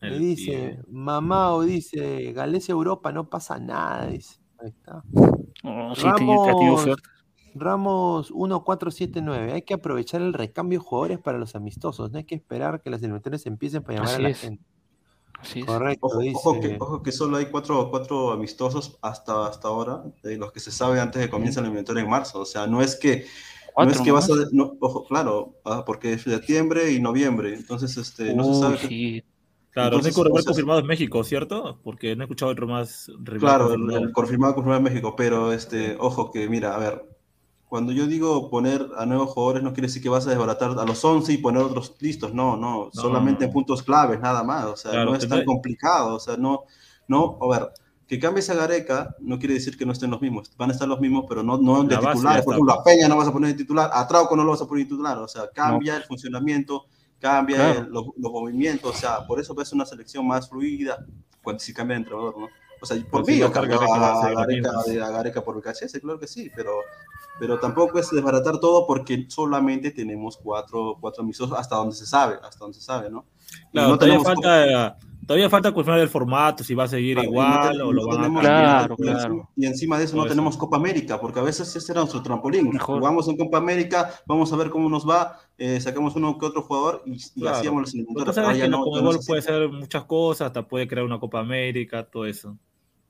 el- dice, Mamao dice, Gales Europa no pasa nada, dice. Ahí está. No, sí, Ramos, oferta. Ramos 1479. Hay que aprovechar el recambio de jugadores para los amistosos. No hay que esperar que las eliminatorias empiecen para llamar Así a la es. gente. Así es. Correcto, Ojo, dice. ojo que, ojo que solo hay cuatro, cuatro amistosos hasta, hasta ahora, de los que se sabe antes de que comience la eliminatoria en marzo. O sea, no es que, no es que vas a... no, ojo, claro, ah, porque es septiembre y noviembre. Entonces, este, no se sabe... Claro, Entonces, no hay rival entonces- confirmado en México, ¿cierto? Porque no he escuchado otro más Claro, el, confirmado. el confirmado, confirmado en México, pero este, ojo que, mira, a ver, cuando yo digo poner a nuevos jugadores, no quiere decir que vas a desbaratar a los 11 y poner otros listos. No, no, solamente en puntos claves, nada más. O sea, Claro, no es tan complicado. O sea, no, no, a ver, que cambies a Gareca no quiere decir que no estén los mismos. Van a estar los mismos, pero no, no de titulares. Por ejemplo, a. Peña no vas a poner de titular, a Trauco no lo vas a poner de titular. O sea, cambia el funcionamiento, cambia Claro. el- los, los movimientos. O sea, por eso ves una selección más fluida cuando si cambia de entrenador, ¿no? O sea, por Pues mí yo va a a ser Gareca, a Gareca por VKHS, claro que sí, pero, pero tampoco es desbaratar todo porque solamente tenemos cuatro, cuatro amistosos hasta donde se sabe, hasta donde se sabe, ¿no? Claro, no todavía falta, todavía falta confirmar el formato, si va a seguir Claro, no igual te- o no lo van a. Claro, y encima- claro. Y encima de eso no tenemos Copa América, porque a veces ese era nuestro trampolín. Mejor. Jugamos en Copa América, vamos a ver cómo nos va, eh, sacamos uno que otro jugador y, y Claro. hacíamos los Pero tú sabes que no- no puede hacer muchas cosas, hasta puede crear una Copa América, todo eso.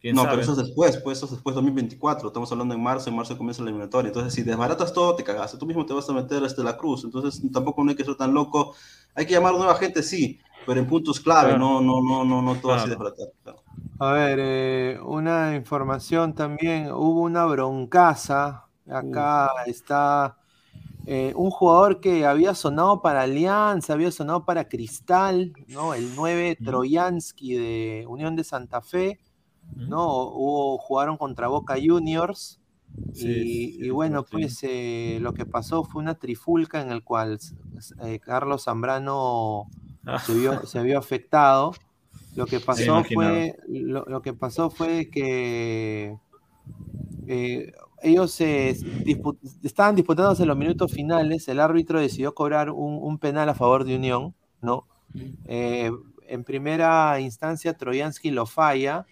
¿Quién No, sabe? pero eso es después, pues eso es después 2024. Estamos hablando en marzo, en marzo comienza la eliminatoria. Entonces, si desbaratas todo, te cagaste. Tú mismo te vas a meter este la cruz. Entonces, tampoco no hay que ser tan loco. Hay que llamar nueva gente, sí, pero en puntos clave, Claro. no, no, no, no, no todo así Claro. desbaratar. claro. A ver, eh, una información también, hubo una broncaza, acá está eh, un jugador que había sonado para Alianza, había sonado para Cristal, ¿no? El 9 Troyansky de Unión de Santa Fe, ¿no? Hubo, jugaron contra Boca Juniors Sí, y, sí, y bueno, pues eh, lo que pasó fue una trifulca en el cual eh, Carlos Zambrano Ah, se vio, se vio afectado. Lo que pasó fue, lo, lo que pasó fue que eh, ellos estaban disputándose en los minutos finales. El árbitro decidió cobrar un, un penal a favor de Unión, ¿no? En primera instancia, Troyansky lo falla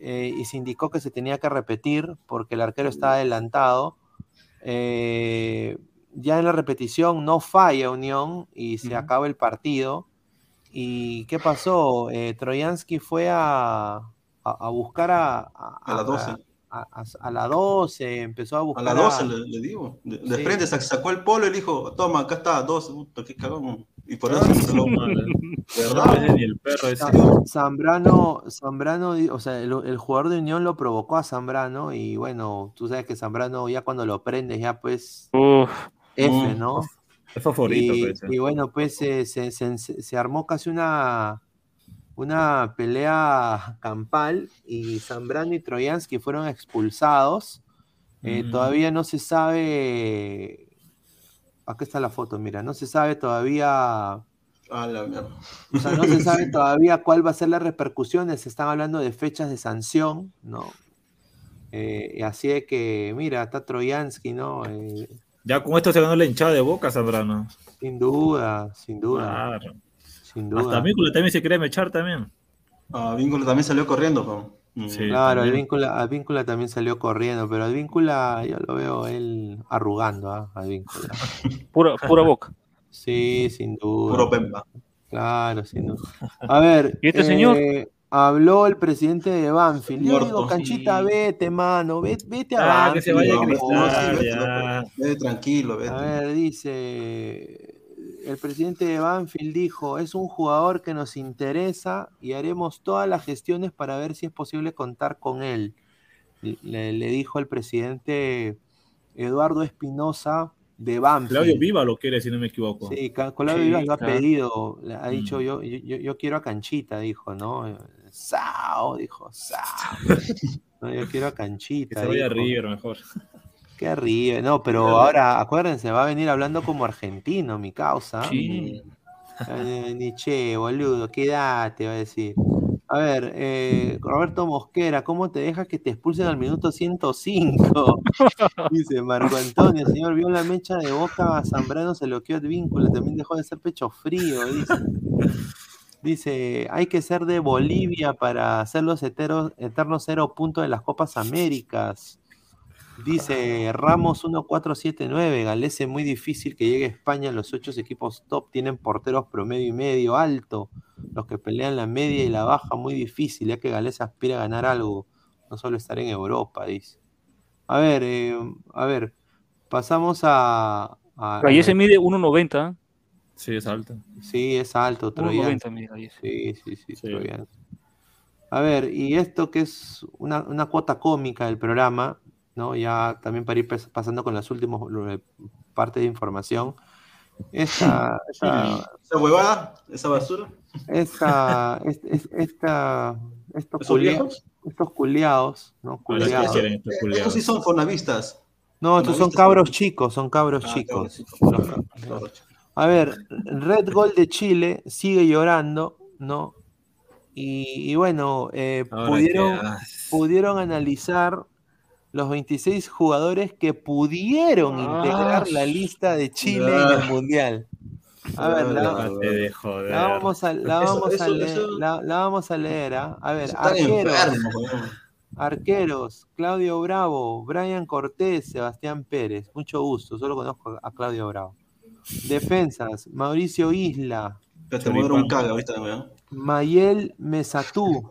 eh, y se indicó que se tenía que repetir porque el arquero estaba adelantado. Eh, ya en la repetición no falla Unión y se acaba el partido. ¿Y qué pasó? Eh, Troyansky fue a, a- a buscar a, a, A las 12. a- a- a la 12, empezó a A buscar las 12 le, le digo. De, de Sí. frente sac- sacó el polo y le dijo, toma, acá está, 12. Puta, qué cagón. Y por eso se lo... ni el perro ese. Zambrano, Zambrano, o sea, el, el jugador de Unión lo provocó a Zambrano y bueno, tú sabes que Zambrano ya cuando lo prendes ya pues Uf, F, Mm. ¿no? Es favorito. Y, pues, y bueno, pues eh, se, se- se- se armó casi una, una pelea campal y Zambrano y Troyansky fueron expulsados. Eh, Mm. Todavía no se sabe. Acá está la foto, mira, no se sabe todavía. A la mierda. O sea, no se sabe todavía cuál va a ser las repercusiones. Se están hablando de fechas de sanción, ¿no? Eh, y así de que, mira, está Troyansky, ¿no? Eh, Ya con esto se ganó la hinchada de boca, Zambrano. sin duda, sin duda, Claro. sin duda. Hasta Mícula también se quiere mechar también. Ah, Vínculo también salió corriendo. Sí. Claro, también. Advíncula, Advíncula también salió corriendo, pero Advíncula yo lo veo él arrugando, ¿ah? Advíncula. pura, pura boca. Sí, sin duda. Puro Pemba. Claro, sin duda. A ver, ¿Y este señor? eh, habló el presidente de Banfield. Yo digo, Canchita, Sí. vete, mano, vete, vete a Ah, Banfield. que se vaya No, Cristal, no, sí, vete, ya. vete tranquilo, vete. A ver, dice, el presidente de Banfield dijo, es un jugador que nos interesa y haremos todas las gestiones para ver si es posible contar con él. Le, le dijo el presidente Eduardo Espinosa de Banfield. Claudio Viva lo quiere, si no me equivoco. Sí, Claudio Sí, Vivas lo ha claro. pedido, le ha dicho Mm. yo, yo, yo quiero a Canchita, dijo, ¿no? Sao, dijo, Sao. No, yo quiero a Que Canchita. se vaya a. River mejor. Qué ríe, no, pero ahora acuérdense, va a venir hablando como argentino, mi causa. Sí. Ni che, boludo, quédate, va a decir. A ver, eh, Roberto Mosquera, ¿cómo te dejas que te expulsen al minuto 105? Dice Marco Antonio, señor, vio la mecha de boca, Zambrano se lo quedó el vínculo, también dejó de ser pecho frío, dice. Dice, hay que ser de Bolivia para hacer los eteros- eternos cero puntos de las Copas Américas. Dice Ramos 1479, Galese muy difícil que llegue a España. Los ocho equipos top tienen porteros promedio y medio alto. Los que pelean la media y la baja muy difícil, ya que Galese aspira a ganar algo, no solo estar en Europa, dice. A ver, eh, a ver, pasamos a. a- Gallese mide 1.90. Sí, es alto. Sí, es alto, Troyan. 1.90 mide Gallese. Sí, sí, sí, Sí. Troyan. A ver, y esto que es una, una cuota cómica del programa, ¿no? Ya también para ir pas- pasando con las últimas eh, partes de información. Esta, esta, Esa huevada, esa basura. esta, es- es- esta- estos, ¿Esos culia- viejos? estos culiados, Culiados. quieren estos culiados. sí son fonavistas. No, estos son Fonavistas cabros chicos, son cabros Ah, chicos. A ver, Red Gol de Chile sigue llorando, ¿no? Y, y bueno, eh, pudieron, ah, pudieron analizar los 26 jugadores que pudieron Ah, integrar la lista de Chile en el. Mundial. A ver, la, vamos a, leer, vamos a leer. A ver, arqueros, arqueros, Claudio Bravo, Brian Cortés, Sebastián Pérez, mucho gusto, solo conozco a Claudio Bravo. Defensas, Mauricio Isla, un caga ahorita. Mayel Mesatú,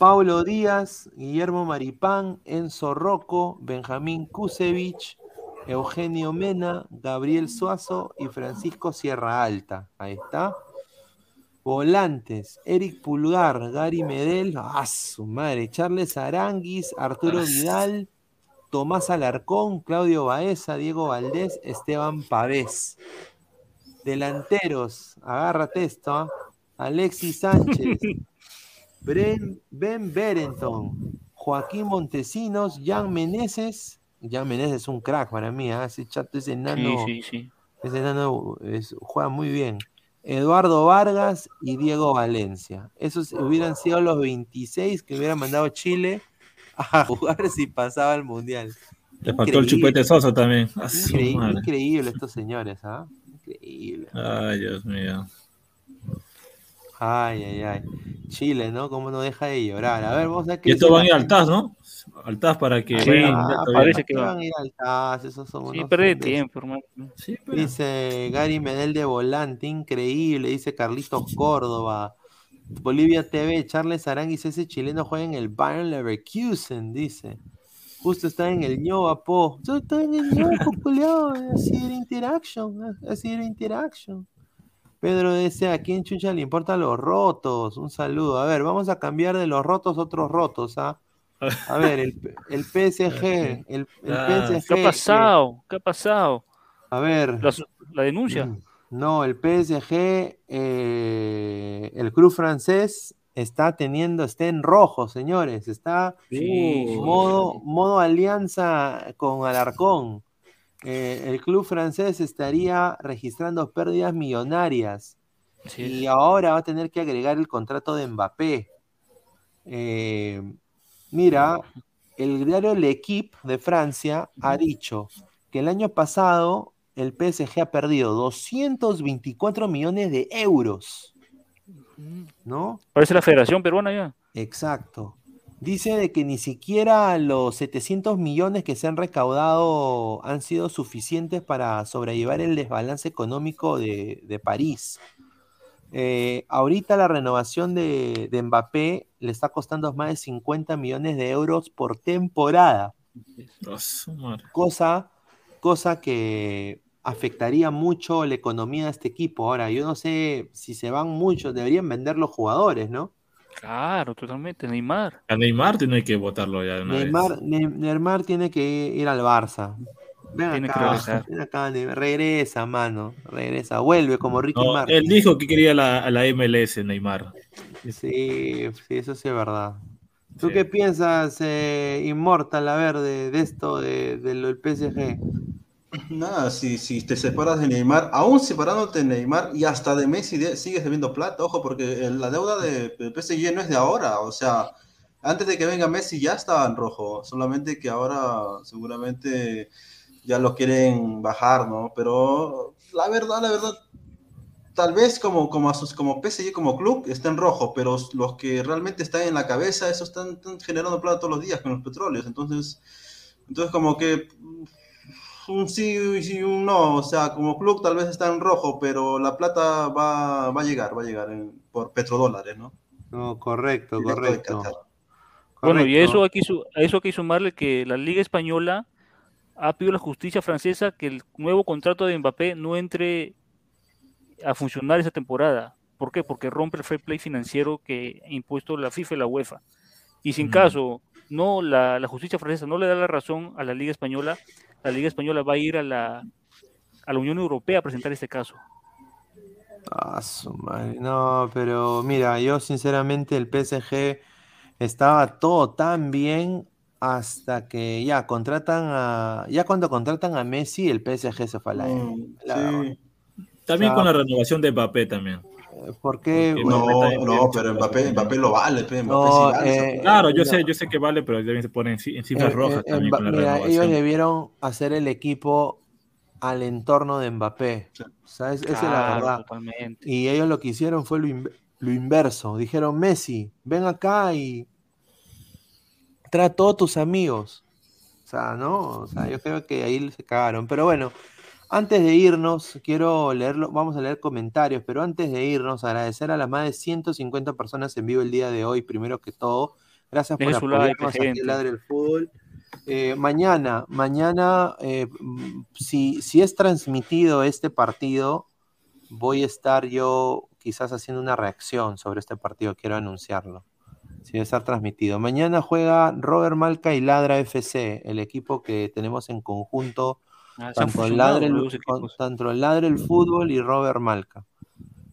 Paulo Díaz, Guillermo Maripán, Enzo Rocco, Benjamín Kusevich, Eugenio Mena, Gabriel Suazo y Francisco Sierra Alta. Ahí está. Volantes, Eric Pulgar, Gary Medel, ¡ah, su madre! Charles Aranguis, Arturo Vidal, Tomás Alarcón, Claudio Baeza, Diego Valdés, Esteban Pavés. Delanteros, agárrate esto, ¿ah? Alexis Sánchez, Bren- Ben Berenton, Joaquín Montesinos, Jan Meneses. Jan Meneses es un crack para mí, ¿ah? ese chato, ese enano, Sí, sí, sí. ese enano es- juega muy bien. Eduardo Vargas y Diego Valencia. Esos hubieran sido los 26 que hubiera mandado Chile a jugar si pasaba el Mundial. Le faltó el chupete soso también. Increíble estos señores, ¿ah? Increíble. Ay, Dios mío. Ay, ay, ay. Chile, ¿no? ¿Cómo no deja de llorar? A ver, a ver qué Y esto dice van a ir al TAS, ¿no? Al TAS para que Sí, vayan Ah, parece que que va. van a ir al TAS, esos son Sí, hombres. tiempo, hermano. Sí, pero- Dice Gary Medel de volante, increíble, dice Carlitos Córdoba. Bolivia TV, Charles Aranguis, ese chileno juega en el Bayern Leverkusen, dice. Justo está en el ñoba, po. Yo estoy en el ñoba, po, culiao, Así era Interaction, así era Interaction. Pedro dice, ¿a quién chucha le importan los rotos? Un saludo. A ver, vamos a cambiar de los rotos a otros rotos, ¿ah? A ver, el, el PSG, el, el Ah, PSG. ¿Qué ha pasado? ¿Qué ha pasado? a ver. La, denuncia. No, el PSG, eh, el club francés está teniendo, está en rojo, señores, está Sí. modo, modo alianza con Alarcón. Eh, el club francés estaría registrando pérdidas millonarias Sí. y ahora va a tener que agregar el contrato de Mbappé. Eh, mira, el diario L'Equipe de Francia ha dicho que el año pasado el PSG ha perdido 224 millones de euros, ¿no? Parece la Federación Peruana ya. Exacto. Dice de que ni siquiera los 700 millones que se han recaudado han sido suficientes para sobrellevar el desbalance económico de, de París. Eh, ahorita la renovación de, de Mbappé le está costando más de 50 millones de euros por temporada, cosa, cosa que afectaría mucho la economía de este equipo. Ahora, yo no sé si se van muchos, deberían vender los jugadores, ¿no? Claro, totalmente. Neymar. A Neymar tiene que votarlo ya de una vez. Neymar, Ne- Neymar tiene que ir al Barça. Ven Tiene que acá, regresar. ven acá, Neymar. regresa, mano, regresa, vuelve como Ricky No, Martin. él dijo que quería la, a la MLS, Neymar. Sí, sí, eso sí es verdad. ¿Tú Sí. qué piensas, eh, Immortal, a ver, de, de esto, de, de lo del PSG? Nada, si, si te separas de Neymar, aún separándote de Neymar y hasta de Messi de- sigues debiendo plata, ojo, porque la deuda de, PSG no es de ahora, o sea, antes de que venga Messi ya estaba en rojo, solamente que ahora seguramente ya lo quieren bajar, ¿no? Pero la verdad, la verdad, tal vez como, como, como PSG como club está en rojo, pero los que realmente están en la cabeza, esos están, están generando plata todos los días con los petróleos, entonces, entonces como que un sí y un no. O sea, como club tal vez está en rojo, pero la plata va, va a llegar, va a llegar en- por petrodólares, ¿no? No, correcto, Directo correcto. Bueno, y a eso, hay que, su- a eso hay que sumarle que la Liga Española ha pedido a la justicia francesa que el nuevo contrato de Mbappé no entre a funcionar esa temporada. ¿Por qué? Porque rompe el fair play financiero que ha impuesto la FIFA y la UEFA. Y sin Mm. caso no la, la justicia francesa no le da la razón a la Liga Española, la Liga Española va a ir a la, a la Unión Europea a presentar este caso. Ah, su madre. No, pero mira, yo sinceramente el PSG estaba todo tan bien hasta que ya contratan a. Ya cuando contratan a Messi, el PSG se fue al aire. Mm, La sí. También O sea, con la renovación de Mbappé también. ¿Por qué? Bueno, No, no, pero Mbappé, Mbappé lo vale, Mbappé No, sí vale, eh, Claro, yo mira. sé, yo sé que vale, pero deben se ponen en ci- en cifras eh, rojas eh, también con la mira, ellos debieron hacer el equipo al entorno de Mbappé. Sí. O sea, es- esa es la Claro, verdad. totalmente. Y ellos lo que hicieron fue lo, in- lo inverso. Dijeron, Messi, ven acá y trae a todos tus amigos. O sea, ¿no? O sea, yo creo que ahí se cagaron. Pero bueno, antes de irnos, quiero leerlo, vamos a leer comentarios, pero antes de irnos, agradecer a las más de 150 personas en vivo el día de hoy, primero que todo. Gracias por apoyarnos aquí en. Ladre el Fútbol. Eh, mañana, mañana, eh, si, si es transmitido este partido, voy a estar yo quizás haciendo una reacción sobre este partido, quiero anunciarlo. Si a estar transmitido. Mañana juega Robert Malca y Ladra FC, el equipo que tenemos en conjunto, Ah, tanto fusionado Ladre, el, tanto Ladre el Fútbol y Robert Malca.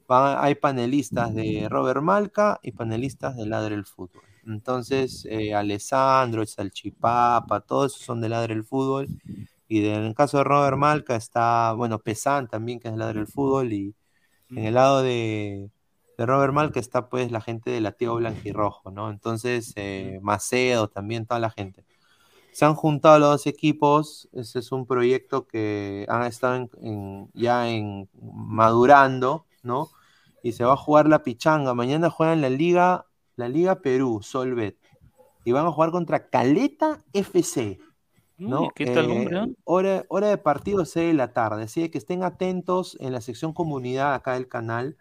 Hay panelistas de Robert Malca y panelistas de Ladre el Fútbol. Entonces, eh, Alessandro, el Salchipapa, todos esos son de Ladre el Fútbol. Y de- en el caso de Robert Malca está, bueno, Pesan también, que es de Ladre el Fútbol. Y en el lado de, de Robert Malca está pues la gente de Latigo Blanquirrojo, ¿no? Entonces, eh, Macedo también, toda la gente. Se han juntado los dos equipos. Ese es un proyecto que han estado en- en- ya en, madurando, ¿no? Y se va a jugar la pichanga. Mañana juegan la Liga, la Liga Perú, Solvet. Y van a jugar contra Caleta FC. ¿no? ¿Qué tal, Eh, hora, hora de partido 6 de la tarde. Así que estén atentos en la sección comunidad acá del canal.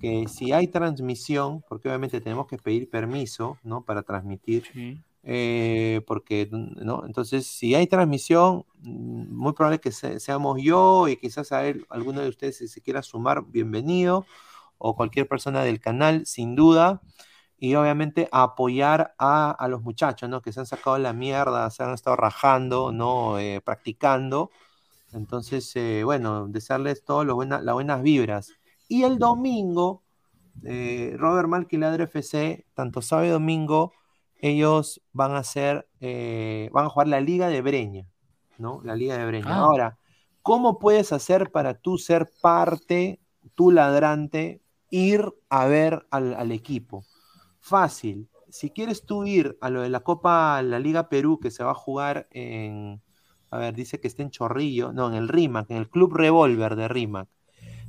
Que si hay transmisión, porque obviamente tenemos que pedir permiso, ¿no? Para transmitir. Sí. Eh, porque, ¿no? Entonces, si hay transmisión, mm, muy probable que se- seamos yo y quizás a él, alguno de ustedes si se quiera sumar, bienvenido, o cualquier persona del canal, sin duda. Y obviamente apoyar a, a los muchachos, ¿no? Que se han sacado la mierda, se han estado rajando, ¿no? Eh, practicando. Entonces, eh, bueno, desearles todas las buenas, las buenas vibras. Y el domingo, eh, Robert Malk y Ladre FC, tanto sábado y domingo, ellos van a hacer, eh, van a jugar la Liga de Breña, ¿no? La Liga de Breña. Ah. Ahora, ¿cómo puedes hacer para tú ser parte, tú ladrante, ir a ver al, al equipo? Fácil. Si quieres tú ir a lo de la Copa, la Liga Perú, que se va a jugar en, a ver, dice que está en Chorrillo, no, en el RIMAC, en el Club Revolver de RIMAC.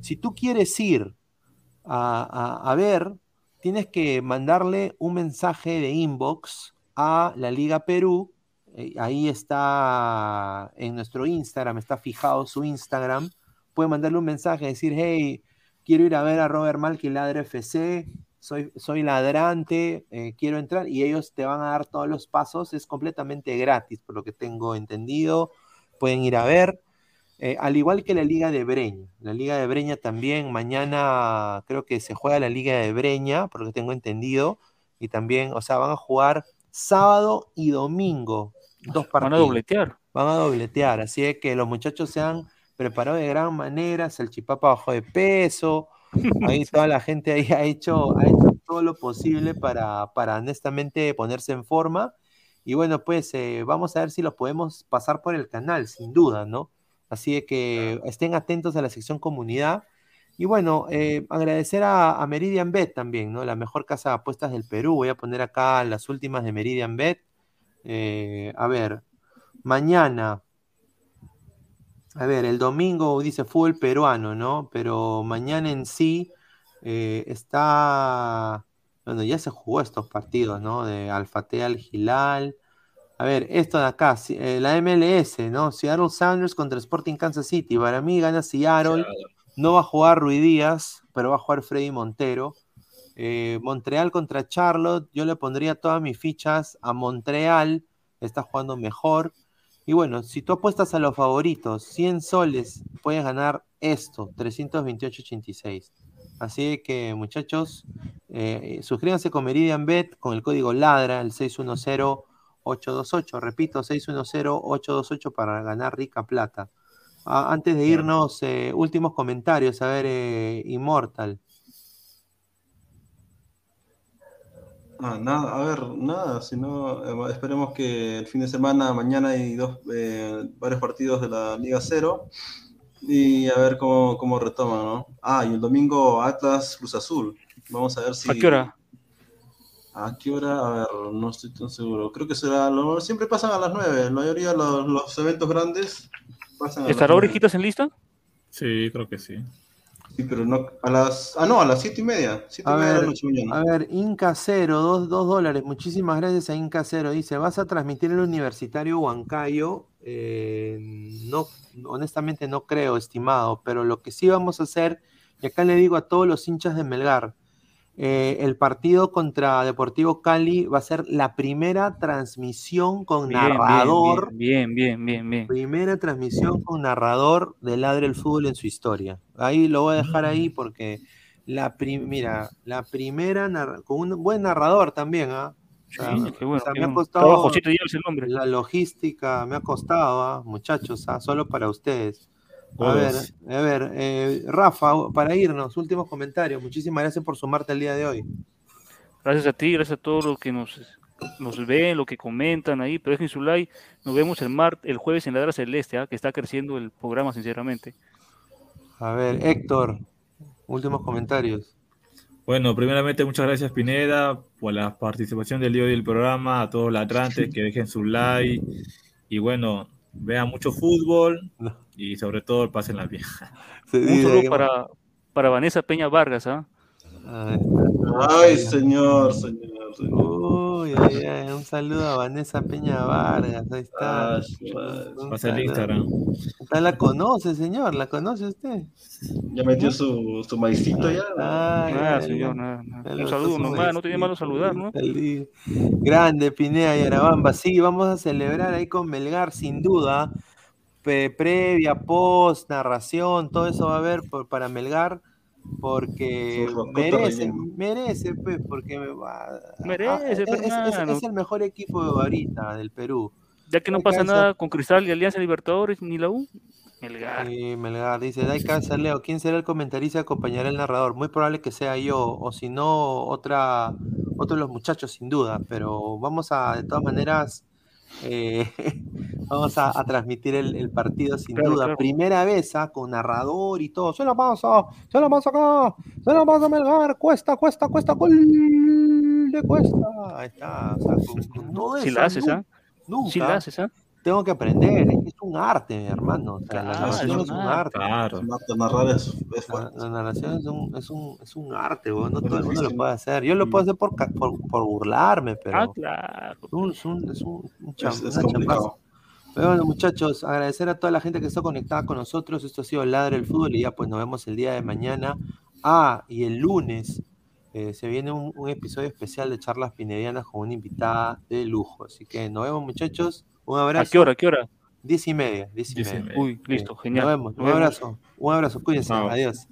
Si tú quieres ir a, a- a ver, tienes que mandarle un mensaje de inbox a la Liga Perú. eh, ahí está en nuestro Instagram, está fijado su Instagram. Puede mandarle un mensaje, decir, hey, quiero ir a ver a Robert Malky Ladre FC, soy, soy ladrante, eh, quiero entrar y ellos te van a dar todos los pasos, es completamente gratis, por lo que tengo entendido, pueden ir a ver. Eh, al igual que la Liga de Breña. La Liga de Breña también, mañana creo que se juega la Liga de Breña, por lo que tengo entendido, y también, o sea, van a jugar sábado y domingo, dos Van a partidos. dobletear. Van a dobletear, así es que los muchachos se han preparado de gran manera, Salchipapa bajó de peso, ahí toda la gente ahí ha hecho, ha hecho todo lo posible para, para honestamente ponerse en forma. Y bueno, pues eh, vamos a ver si los podemos pasar por el canal, sin duda, ¿no? Así de que estén atentos a la sección comunidad. Y bueno, eh, agradecer a, a Meridian Bet también, ¿no? La mejor casa de apuestas del Perú. Voy a poner acá las últimas de Meridian Bet. Eh, a ver, mañana. A ver, el domingo dice fútbol peruano, ¿no? Pero mañana en sí eh, está. Bueno, ya se jugó estos partidos, ¿no? De Alfate al Gilal. A ver, esto de acá, eh, la MLS, ¿no? Seattle Sounders contra Sporting Kansas City. Para mí gana Seattle. No va a jugar Rui Díaz, pero va a jugar Freddy Montero. Eh, Montreal contra Charlotte. Yo le pondría todas mis fichas a Montreal. Está jugando mejor. Y bueno, si tú apuestas a los favoritos, 100 soles, puedes ganar esto, 328.86. Así que, muchachos, eh, suscríbanse con Meridian Bet con el código LADRA, el 828. Repito, 610-828 para ganar rica plata. Ah, antes de irnos, eh, últimos comentarios. A ver, eh, Immortal. Ah, nada, a ver, nada, sino eh, esperemos que el fin de semana, mañana hay dos, eh, varios partidos de la Liga Cero y a ver cómo, cómo retoman, ¿no? Ah, y el domingo Atlas Cruz Azul. Vamos a ver si. ¿A qué hora? ¿A qué hora? A ver, no estoy tan seguro. Creo que será. Lo, siempre pasan a las 9. La mayoría de los, los eventos grandes pasan a las ¿Estará 9. Orejitas en lista? Sí, creo que sí. Sí, pero no. A las. Ah, no, a las 7 y media. 7 y A media de la ver, noche mañana. a ver, Inca Cero, 2 dólares. Muchísimas gracias a Inca Cero. Dice, ¿vas a transmitir el Universitario Huancayo? Eh, no, honestamente no creo, estimado, pero lo que sí vamos a hacer, y acá le digo a todos los hinchas de Melgar, eh, el partido contra Deportivo Cali va a ser la primera transmisión con Bien, narrador. Bien, bien, bien, bien. Primera transmisión con narrador de Ladre el Fútbol en su historia. Ahí lo voy a dejar ahí porque la mira, la primera con un buen narrador también, ¿ah? O sea, Sí, qué bueno, o sea, me ha costado Trabajo, el nombre. la logística, me ha costado, ¿ah? muchachos, ¿ah? solo para ustedes. A ver, a ver, eh, Rafa, para irnos, últimos comentarios. Muchísimas gracias por sumarte el día de hoy. Gracias a ti, gracias a todos los que nos, nos ven, los que comentan ahí, pero dejen su like. Nos vemos el mar, el jueves en Ladra Celeste, ¿ah? que está creciendo el programa, sinceramente. A ver, Héctor, últimos comentarios. Bueno, primeramente muchas gracias Pineda por la participación del día de hoy del programa, a todos los latrantes que dejen su like y bueno, vean mucho fútbol No. Y sobre todo pásenla bien. Se Un dice saludo que- para, para Vanessa Peña Vargas, ¿ah? Ay, Ay, señor, señor, señor. Uy, ay, ay, un saludo a Vanessa Peña Vargas, ahí está. Un Pasa el saludo. Instagram. ¿Usted la conoce, señor? ¿La conoce usted? Ya metió su, su maicito ya. Ay, Nada, ay, señor, nada, nada. Un saludo nomás, no tiene malo saludar, ¿no? Grande, Pineda y Arabamba. Sí, vamos a celebrar ahí con Melgar, sin duda. Previa, post, narración, todo eso va a haber por- para Melgar. Porque merece, merece, pues, porque me va- Merece, ah, es, es- es- el mejor equipo ahorita del Perú. Ya que no pasa nada con Cristal y Alianza Libertadores ni la U, Melgar. Sí, Melgar dice, Dai cáncer, Leo, ¿quién será el comentarista que acompañará al narrador? Muy probable que sea yo, o si no, otra, otro de los muchachos, sin duda, pero vamos a, de todas maneras, eh, vamos a, a transmitir el, el partido sin Claro, duda. claro. Primera vez, ah, con narrador y todo. Se la pasa, se la pasa acá, se la pasa Melgar, cuesta, cuesta, cuesta, gol de cuesta. Ahí está, o sea, con- con todo Si eso, la haces, ¿ah? Nunca, Si la haces, ¿ah? Tengo que aprender, es, es un arte, hermano. O sea, la narración es es un arte. Claro. Narrar- Narrar es, es La, fuerte. la narración es un, es un, es un arte, weón, No Es todo el mundo lo puede hacer. Yo lo puedo hacer por, ca- por, por burlarme, pero Ah, claro. es un, es un, es un- un cham- Es, complicado. Pero bueno, muchachos, agradecer a toda la gente que está conectada con nosotros. Esto ha sido Ladre el Fútbol y ya pues nos vemos el día de mañana. Ah, y el lunes eh, se viene un, un episodio especial de charlas pinedianas con una invitada de lujo. Así que nos vemos, muchachos. Un abrazo. ¿A qué hora? ¿A qué hora? Diez y media. Diez y Diez y media. Uy, listo, Sí, genial. Nos vemos. Nos Un abrazo. Un abrazo. Cuídense. Chao. Adiós.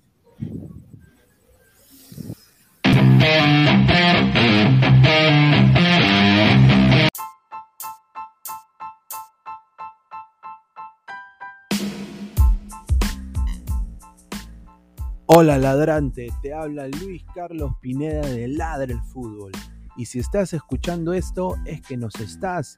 Hola ladrante, te habla Luis Carlos Pineda de Ladre el Fútbol. Y si estás escuchando esto es que nos estás